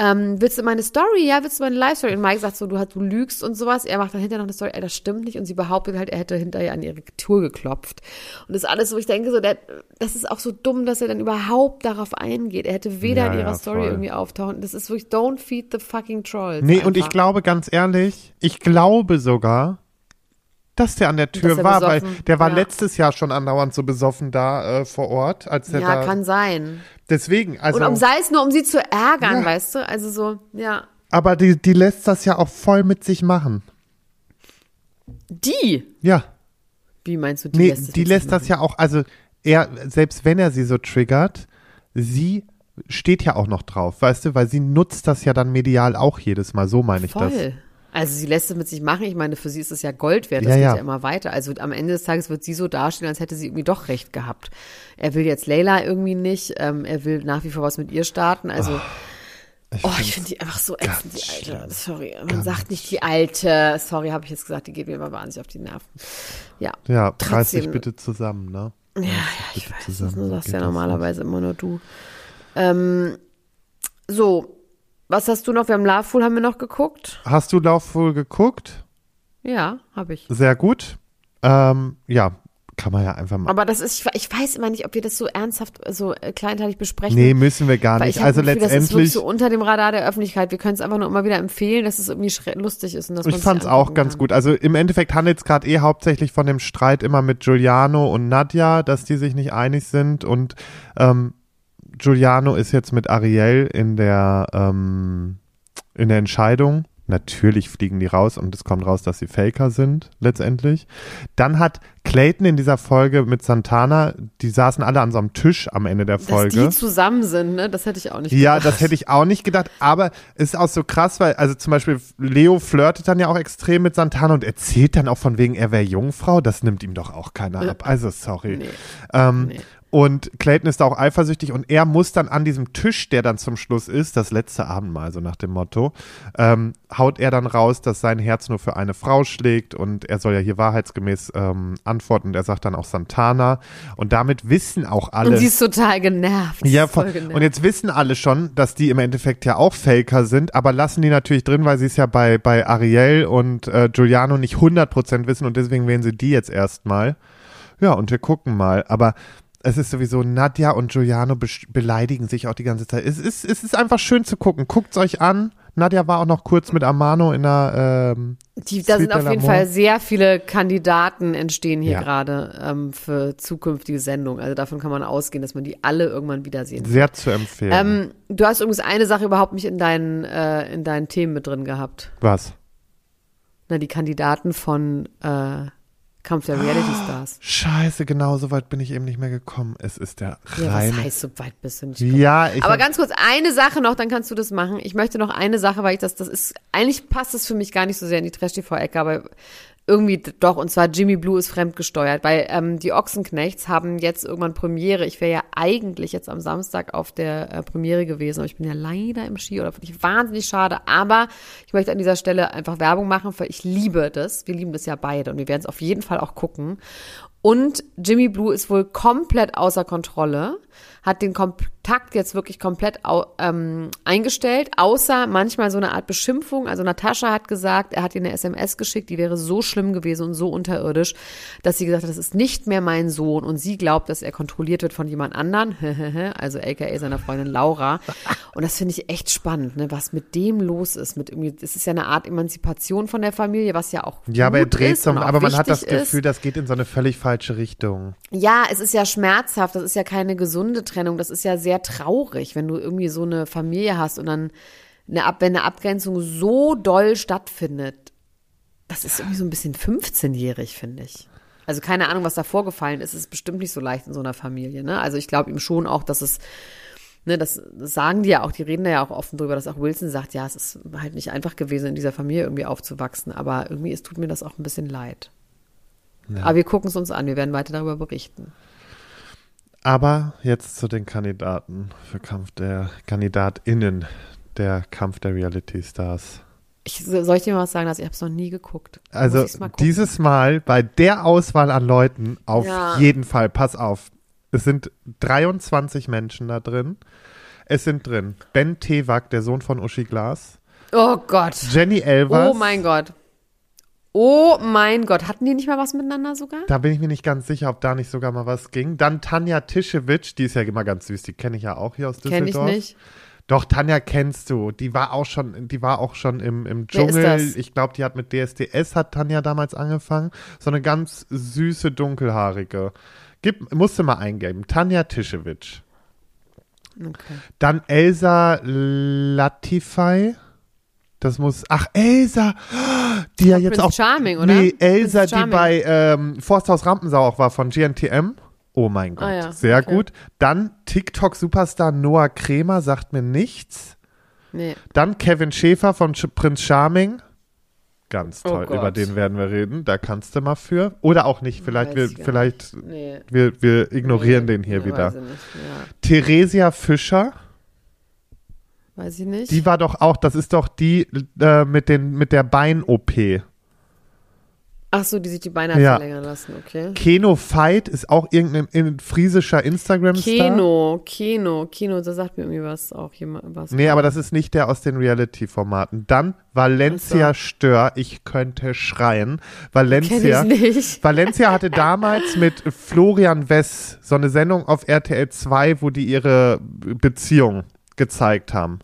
Ähm, willst du meine Story? Ja, willst du meine Live-Story? Und Mike sagt so, du, hast- du lügst und sowas. Er macht dann hinterher noch eine Story, ey, das stimmt nicht. Und sie behauptet halt, er hätte hinterher an ihre Tür geklopft. Und das ist alles so, ich denke so, der, das ist auch so dumm, dass er dann überhaupt darauf eingeht. Er hätte weder Ja, in ihrer ja, Story voll. irgendwie auftauchen. Das ist wirklich, don't feed the fucking trolls. Nee, und ich einfach. glaube ganz ehrlich, ich glaube sogar, dass der an der Tür war, weil besoffen- der war ja. letztes Jahr schon andauernd so besoffen da äh, vor Ort, als der Ja, da. kann sein. deswegen, also. Und um, sei es nur, um sie zu ärgern, Ja. weißt du? Also so, ja. aber die, die lässt das ja auch voll mit sich machen. Die? Ja. Wie meinst du, die Nee, lässt es die lässt das ja auch, also er, selbst wenn er sie so triggert, sie steht ja auch noch drauf, weißt du, weil sie nutzt das ja dann medial auch jedes Mal, so meine ich Voll. das. Also sie lässt es mit sich machen. Ich meine, für sie ist es ja Gold wert. Das Ja, geht ja. ja. immer weiter. Also am Ende des Tages wird sie so dastehen, als hätte sie irgendwie doch recht gehabt. Er will jetzt Leila irgendwie nicht. Ähm, er will nach wie vor was mit ihr starten. Also oh, ich finde die einfach so ätzend, die Alte. Sorry, man sagt nicht die Alte. Sorry, habe ich jetzt gesagt. Die geht mir immer wahnsinnig auf die Nerven. Ja. Ja, reiß dich bitte zusammen, ne? Ja, ja, ich weiß, zusammen, das sagst ja normalerweise immer nur du. Ähm, so, Was hast du noch? Wir haben Love haben wir noch geguckt. Hast du Laufwohl geguckt? Ja, habe ich. Sehr gut. Ähm, ja, kann man ja einfach mal. Aber das ist, ich, ich weiß immer nicht, ob wir das so ernsthaft, so äh, kleinteilig besprechen. Nee, müssen wir gar nicht. Also Gefühl, Das ist letztendlich, so unter dem Radar der Öffentlichkeit. Wir können es einfach nur immer wieder empfehlen, dass es irgendwie lustig ist. Und dass ich fand's sich auch ganz kann. gut. Also im Endeffekt handelt es gerade eh hauptsächlich von dem Streit immer mit Giuliano und Nadja, dass die sich nicht einig sind und ähm, Giuliano ist jetzt mit Ariel in der ähm, in der Entscheidung. Natürlich fliegen die raus und es kommt raus, dass sie Faker sind, letztendlich. Dann hat Clayton in dieser Folge mit Santana, die saßen alle an so einem Tisch am Ende der Dass Folge. die zusammen sind, ne? Das hätte ich auch nicht Ja, gedacht. das hätte ich auch nicht gedacht, aber es ist auch so krass, weil, also zum Beispiel, Leo flirtet dann ja auch extrem mit Santana und erzählt dann auch von wegen, er wäre Jungfrau. Das nimmt ihm doch auch keiner ab. Also, sorry. Nee. Ähm, Nee. Und Clayton ist da auch eifersüchtig und er muss dann an diesem Tisch, der dann zum Schluss ist, das letzte Abendmahl, so nach dem Motto, ähm, haut er dann raus, dass sein Herz nur für eine Frau schlägt und er soll ja hier wahrheitsgemäß ähm, antworten und er sagt dann auch Santana und damit wissen auch alle. Und sie ist total genervt. Ja, voll. genervt. und jetzt wissen alle schon, dass die im Endeffekt ja auch Faker sind, aber lassen die natürlich drin, weil sie es ja bei, bei Ariel und äh, Giuliano nicht 100% wissen und deswegen wählen sie die jetzt erstmal. Ja, und wir gucken mal. Aber es ist sowieso, Nadja und Giuliano besch- beleidigen sich auch die ganze Zeit. Es ist, es ist einfach schön zu gucken. Guckt's euch an. Nadja war auch noch kurz mit Amano in der ähm, Die, da sind auf de jeden. Fall sehr viele Kandidaten entstehen hier Ja. gerade ähm, für zukünftige Sendungen. Also davon kann man ausgehen, dass man die alle irgendwann wiedersehen wird. sehr zu empfehlen. Ähm, du hast übrigens eine Sache überhaupt nicht in deinen, äh, in deinen Themen mit drin gehabt. Was? Na, die Kandidaten von äh, Kampf der Reality Stars. Scheiße, genau so weit bin ich eben nicht mehr gekommen. Es ist der Ja, reine. was heißt, so weit bist du nicht? ja, ich Aber hab- ganz kurz, eine Sache noch, dann kannst du das machen. Ich möchte noch eine Sache, weil ich das, das ist, eigentlich passt es für mich gar nicht so sehr in die Trash-TV-Ecke, aber irgendwie doch, und zwar Jimmy Blue ist fremdgesteuert, weil ähm, die Ochsenknechts haben jetzt irgendwann Premiere. Ich wäre ja eigentlich jetzt am Samstag auf der äh, Premiere gewesen, aber ich bin ja leider im Skiurlaub. Finde ich wahnsinnig schade, aber ich möchte an dieser Stelle einfach Werbung machen, weil ich liebe das. Wir lieben das ja beide und wir werden es auf jeden Fall auch gucken. Und Jimmy Blue ist wohl komplett außer Kontrolle, hat den Kontakt jetzt wirklich komplett ähm, eingestellt, außer manchmal so eine Art Beschimpfung. Also Natascha hat gesagt, er hat ihr eine SMS geschickt, die wäre so schlimm gewesen und so unterirdisch, dass sie gesagt hat, das ist nicht mehr mein Sohn und sie glaubt, dass er kontrolliert wird von jemand anderen, also aka seiner Freundin Laura. Und das finde ich echt spannend, ne, was mit dem los ist. Mit irgendwie, es ist ja eine Art Emanzipation von der Familie, was ja auch Ja, aber er dreht auch aber man hat das wichtig ist. Gefühl, das geht in so eine völlig falsche Richtung. Ja, es ist ja schmerzhaft, das ist ja keine gesunde Trennung, das ist ja sehr traurig, wenn du irgendwie so eine Familie hast und dann eine Ab wenn eine Abgrenzung so doll stattfindet. Das ist irgendwie so ein bisschen 15-jährig, finde ich. Also keine Ahnung, was da vorgefallen ist, ist bestimmt nicht so leicht in so einer Familie, ne? Also ich glaube ihm schon auch, dass es Ne, das, das sagen die ja auch, die reden da ja auch offen drüber, dass auch Wilson sagt, ja, es ist halt nicht einfach gewesen, in dieser Familie irgendwie aufzuwachsen, aber irgendwie, es tut mir das auch ein bisschen leid. Aber wir gucken es uns an, wir werden weiter darüber berichten. Aber jetzt zu den Kandidaten für Kampf der KandidatInnen der Kampf der Reality Stars. Ich, soll ich dir mal was sagen, dass ich habe es noch nie geguckt? Also mal dieses Mal bei der Auswahl an Leuten auf Ja. jeden Fall, pass auf. Es sind 23 Menschen da drin. Es sind drin Ben Tewak, der Sohn von Uschi Glas, Oh Gott. Jenny Elvers. Oh mein Gott. Oh mein Gott. Hatten die nicht mal was miteinander sogar? Da bin ich mir nicht ganz sicher, ob da nicht sogar mal was ging. Dann Tanja Tischewitsch, die ist ja immer ganz süß, die kenne ich ja auch hier aus Kenn ich Düsseldorf. nicht. Doch, Tanja kennst du. Die war auch schon, die war auch schon im, im Wer ist Dschungel. das? Ich glaube, die hat mit DSDS hat Tanja damals angefangen. So eine ganz süße, dunkelhaarige. Gib, musst du mal eingeben. Tanja Tischewitsch. Okay. Dann Elsa Latify. Das muss, ach, Elsa, die ja jetzt Prince auch. Charming, oder? Nee, Elsa, die bei ähm, Forsthaus Rampensau auch war von GNTM. Oh mein Gott, Ah ja, sehr okay. gut. Dann TikTok-Superstar Noah Kremer, sagt mir nichts. Nee. Dann Kevin Schäfer von Ch Prinz Charming. Ganz Oh toll, Gott. über den werden wir reden. Da kannst du mal für. Oder auch nicht. Vielleicht, Weiß wir, vielleicht Nee. wir, wir ignorieren nee, den hier wieder. Ja. Theresia Fischer, Weiß ich nicht. die war doch auch, das ist doch die äh, mit, den, mit der Bein-OP. Ach so, die sich die Beine Ja. verlängern lassen, okay. Keno Fight ist auch irgendein in, friesischer Instagram-Star. Keno, Keno, Keno, da sagt mir irgendwie was auch jemand was. Nee, aber das ist nicht der aus den Reality-Formaten. Dann Valencia Ach Stör, ich könnte schreien. Kenn Valencia. ich nicht. Valencia hatte damals mit Florian Wess so eine Sendung auf RTL 2, wo die ihre Beziehung gezeigt haben.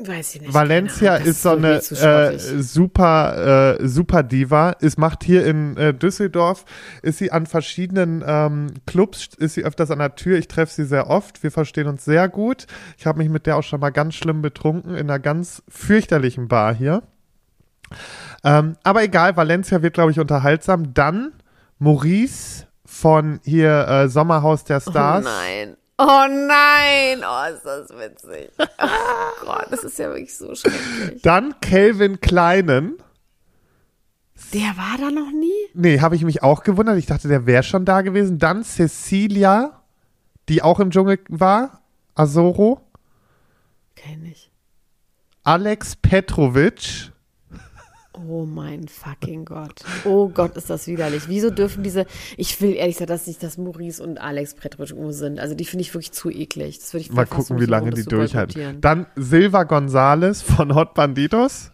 Weiß ich nicht. Valencia das ist so eine äh, super, äh, super Diva. Ist, macht hier in äh, Düsseldorf, ist sie an verschiedenen ähm, Clubs, ist sie öfters an der Tür. Ich treffe sie sehr oft. Wir verstehen uns sehr gut. Ich habe mich mit der auch schon mal ganz schlimm betrunken in einer ganz fürchterlichen Bar hier. Ähm, aber egal, Valencia wird, glaube ich, unterhaltsam. Dann Maurice von hier äh, Sommerhaus der Stars. Oh nein. Oh nein. Oh, ist das witzig. Oh Gott, das ist ja wirklich so schrecklich. Dann Calvin Kleinen. Der war da noch nie? Nee, habe ich mich auch gewundert. Ich dachte, der wäre schon da gewesen. Dann Cecilia, die auch im Dschungel war. Azoro. Kenn ich. Alex Petrovic. Oh mein fucking Gott. Oh Gott, ist das widerlich. Wieso dürfen diese, ich will ehrlich gesagt, dass nicht das Maurice und Alex irgendwo sind. Also die finde ich wirklich zu eklig. Das würde ich Mal gucken, wie lange die durchhalten. Dann Silva Gonzales von Hot Banditos.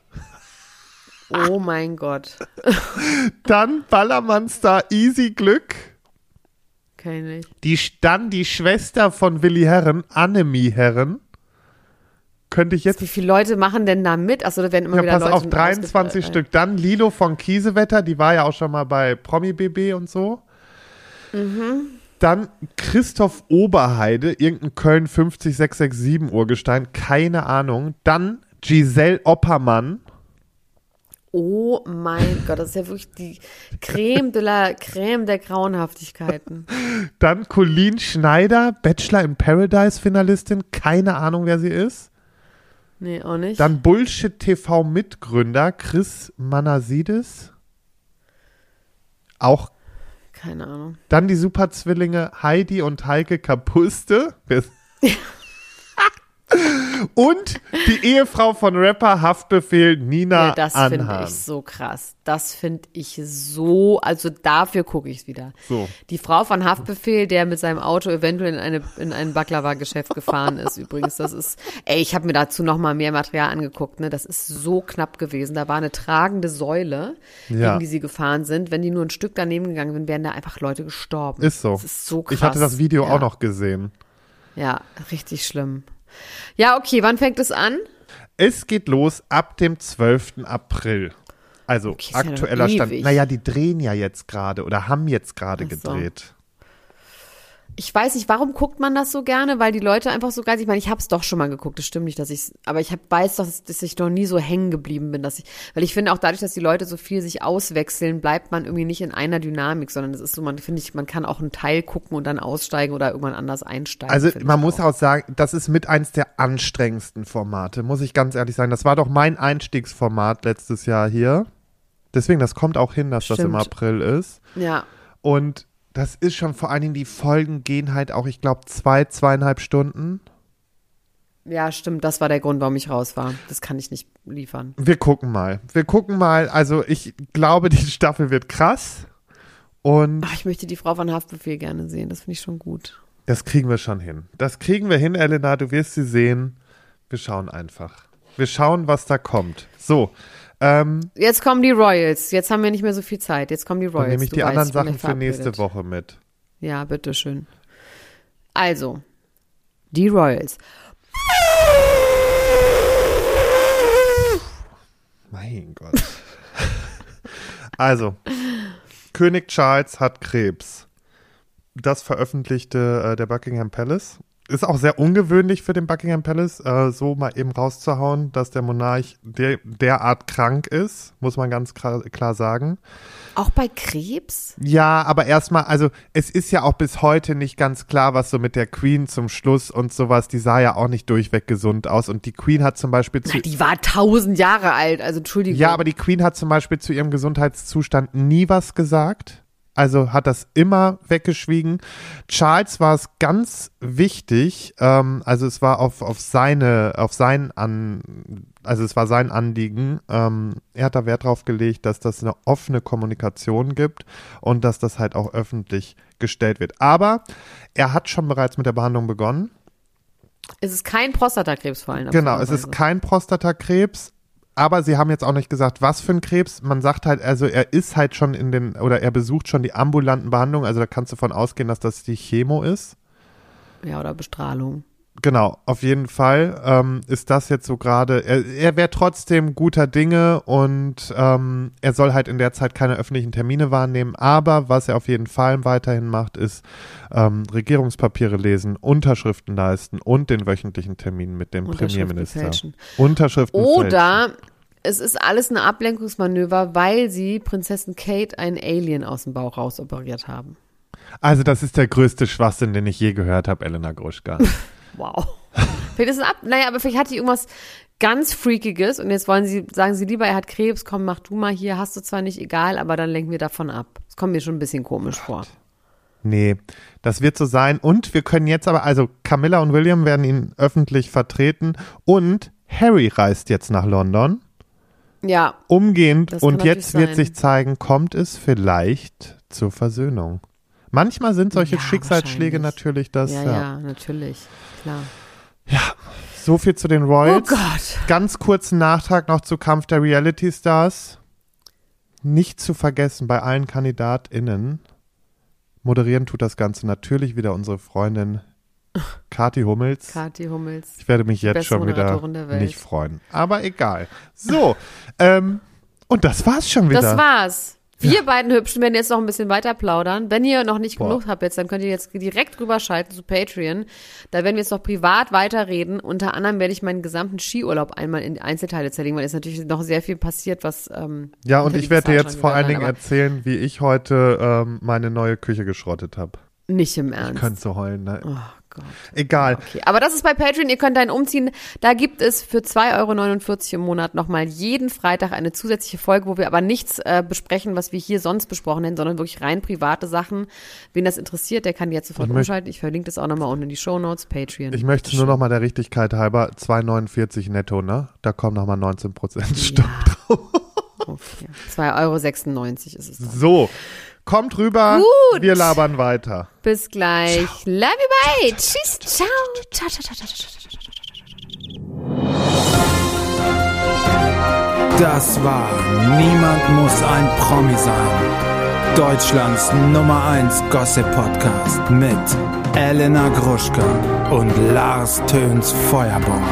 Oh mein Gott. Dann Ballermann-Star Easy Glück. Kenn ich. Die, dann die Schwester von Willi Herren, Annemie Herren. Könnte ich jetzt Wie viele Leute machen denn da mit? Achso, da werden immer Ja, wieder pass Leute auf, 23 ausge- Stück. Dann Lilo von Kiesewetter, die war ja auch schon mal bei Promi BB und so. Mhm. Dann Christoph Oberheide, irgendein Köln 50667 Urgestein, keine Ahnung. Dann Giselle Oppermann. Oh mein Gott, das ist ja wirklich die Creme de la Creme der Grauenhaftigkeiten. Dann Colleen Schneider, Bachelor in Paradise Finalistin, keine Ahnung, wer sie ist. Nee, auch nicht. Dann Bullshit TV Mitgründer Chris Manasidis. Auch Keine Ahnung. Dann die Superzwillinge Heidi und Heike Kapuste. und die Ehefrau von Rapper Haftbefehl Nina Ja, das finde ich so krass. Das finde ich so, also dafür gucke ich es wieder. So. Die Frau von Haftbefehl, der mit seinem Auto eventuell in, eine, in ein Baklava-Geschäft gefahren ist, übrigens. Das ist, ey, ich habe mir dazu noch mal mehr Material angeguckt, ne? Das ist so knapp gewesen. Da war eine tragende Säule, Ja. gegen die sie gefahren sind. Wenn die nur ein Stück daneben gegangen sind, wären da einfach Leute gestorben. Ist so. Das ist so krass. Ich hatte das Video ja. auch noch gesehen. Ja, richtig schlimm. Ja, okay, wann fängt es an? Es geht los ab dem 12. April. Also Okay, ist ja aktueller Stand. Naja, die drehen ja jetzt gerade oder haben jetzt gerade so. gedreht. Ich weiß nicht, warum guckt man das so gerne? Weil die Leute einfach so geil sind. Ich meine, ich habe es doch schon mal geguckt. Das stimmt nicht, dass ich aber ich hab, weiß doch, dass, dass ich noch nie so hängen geblieben bin, dass ich, weil ich finde auch dadurch, dass die Leute so viel sich auswechseln, bleibt man irgendwie nicht in einer Dynamik, sondern es ist so, man finde ich, man kann auch einen Teil gucken und dann aussteigen oder irgendwann anders einsteigen. Also man muss auch sagen, das ist mit eins der anstrengendsten Formate, muss ich ganz ehrlich sagen. Das war doch mein Einstiegsformat letztes Jahr hier. Deswegen, das kommt auch hin, dass das im Stimmt. April ist. Ja, Und das ist schon vor allen Dingen, die Folgen gehen halt auch, ich glaube, zwei, zweieinhalb Stunden. ja, stimmt. Das war der Grund, warum ich raus war. Das kann ich nicht liefern. Wir gucken mal. Wir gucken mal. Also ich glaube, die Staffel wird krass. Und Ach, ich möchte die Frau von Haftbefehl gerne sehen. Das finde ich schon gut. das kriegen wir schon hin. Das kriegen wir hin, Elena. Du wirst sie sehen. Wir schauen einfach. Wir schauen, was da kommt. So, ähm, Jetzt kommen die Royals. Jetzt haben wir nicht mehr so viel Zeit. Jetzt kommen die Royals. dann nehme ich Du die weißt, anderen Sachen für nächste. Woche mit. Ja, bitteschön. Also, die Royals. Mein Gott. also, König Charles hat Krebs. Das veröffentlichte äh, der Buckingham Palace. Ist auch sehr ungewöhnlich für den Buckingham Palace, äh, so mal eben rauszuhauen, dass der Monarch der, derart krank ist, muss man ganz klar, klar sagen. Auch bei Krebs? Ja, aber erstmal, also es ist ja auch bis heute nicht ganz klar, was so mit der Queen zum Schluss und sowas, die sah ja auch nicht durchweg gesund aus. Und die Queen hat zum Beispiel zu, Na, die war tausend Jahre alt, also Entschuldigung. Ja, aber die Queen hat zum Beispiel zu ihrem Gesundheitszustand nie was gesagt. Also hat das immer weggeschwiegen. Charles war es ganz wichtig, ähm, also es war auf, auf seine, auf sein An, also es war sein Anliegen, ähm, er hat da Wert drauf gelegt, dass das eine offene Kommunikation gibt und dass das halt auch öffentlich gestellt wird. Aber er hat schon bereits mit der Behandlung begonnen. Es ist kein Prostatakrebs vor allem. Genau, es ist kein Prostatakrebs. Aber sie haben jetzt auch nicht gesagt, was für ein Krebs. Man sagt halt, also er ist halt schon in den, oder er besucht schon die ambulanten Behandlungen. Also da kannst du von ausgehen, dass das die Chemo ist. Ja, oder Bestrahlung. Genau, auf jeden Fall ähm, ist das jetzt so gerade, er, er wäre trotzdem guter Dinge und ähm, er soll halt in der Zeit keine öffentlichen Termine wahrnehmen, aber was er auf jeden Fall weiterhin macht, ist ähm, Regierungspapiere lesen, Unterschriften leisten und den wöchentlichen Termin mit dem Unterschriften Premierminister. fälschen. Unterschriften fälschen. Oder es ist alles ein Ablenkungsmanöver, weil sie Prinzessin Kate einen Alien aus dem Bauch rausoperiert haben. Also das ist der größte Schwachsinn, den ich je gehört habe, Elena Gruschka. Wow. vielleicht ist es ab, naja, aber vielleicht hat die irgendwas ganz Freakiges und jetzt wollen sie, sagen sie lieber, er hat Krebs, komm, mach du mal hier, hast du zwar nicht, egal, aber dann lenken wir davon ab. Das kommt mir schon ein bisschen komisch vor. Nee, das wird so sein. Und wir können jetzt aber, also Camilla und William werden ihn öffentlich vertreten und Harry reist jetzt nach London. Ja, Umgehend. Und jetzt wird sein. sich zeigen, kommt es vielleicht zur Versöhnung. Manchmal sind solche Ja, Schicksalsschläge natürlich das. ja, ja. ja, natürlich, klar. So viel zu den Oh Royals. Gott. Ganz kurzen Nachtrag noch zu Kampf der Reality Stars. Nicht zu vergessen bei allen KandidatInnen. Moderieren tut das Ganze natürlich wieder unsere Freundin Kati Hummels. Kathi Hummels. Ich werde mich jetzt schon wieder nicht freuen. Aber egal. So, ähm, und das war's schon wieder. Das war's. Wir beiden Hübschen werden jetzt noch ein bisschen weiter plaudern. Wenn ihr noch nicht Boah. genug habt jetzt, dann könnt ihr jetzt direkt rüberschalten zu Patreon. Da werden wir jetzt noch privat weiterreden. Unter anderem werde ich meinen gesamten Skiurlaub einmal in Einzelteile zerlegen, weil es natürlich noch sehr viel passiert, was ähm, ja, und ich werde dir jetzt vor allen Dingen erzählen, wie ich heute ähm, meine neue Küche geschrottet habe. nicht im Ich Ernst. könnte so heulen. Ne? oh Gott. Egal. Okay, aber das ist bei Patreon, ihr könnt einen umziehen. Da gibt es für 2,49 Euro im Monat nochmal jeden Freitag eine zusätzliche Folge, wo wir aber nichts äh, besprechen, was wir hier sonst besprochen hätten, sondern wirklich rein private Sachen. Wen das interessiert, der kann jetzt sofort Ich umschalten. Ich verlinke das auch nochmal unten in die Show Notes, Patreon. Ich möchte nur noch mal der Richtigkeit halber 2,49 netto, ne? Da kommen noch mal 19 Prozent Stopp. Okay. 2,96 Euro ist es dann. So, kommt rüber. Gut. Wir labern weiter. Bis gleich. Love you, bye. Tschüss. Ciao. Ciao, ciao, ciao, ciao, ciao, ciao, ciao, ciao. Das war Niemand muss ein Promi sein. Deutschlands Nummer 1 Gossip Podcast mit Elena Gruschka und Lars Töns Feuerbomb.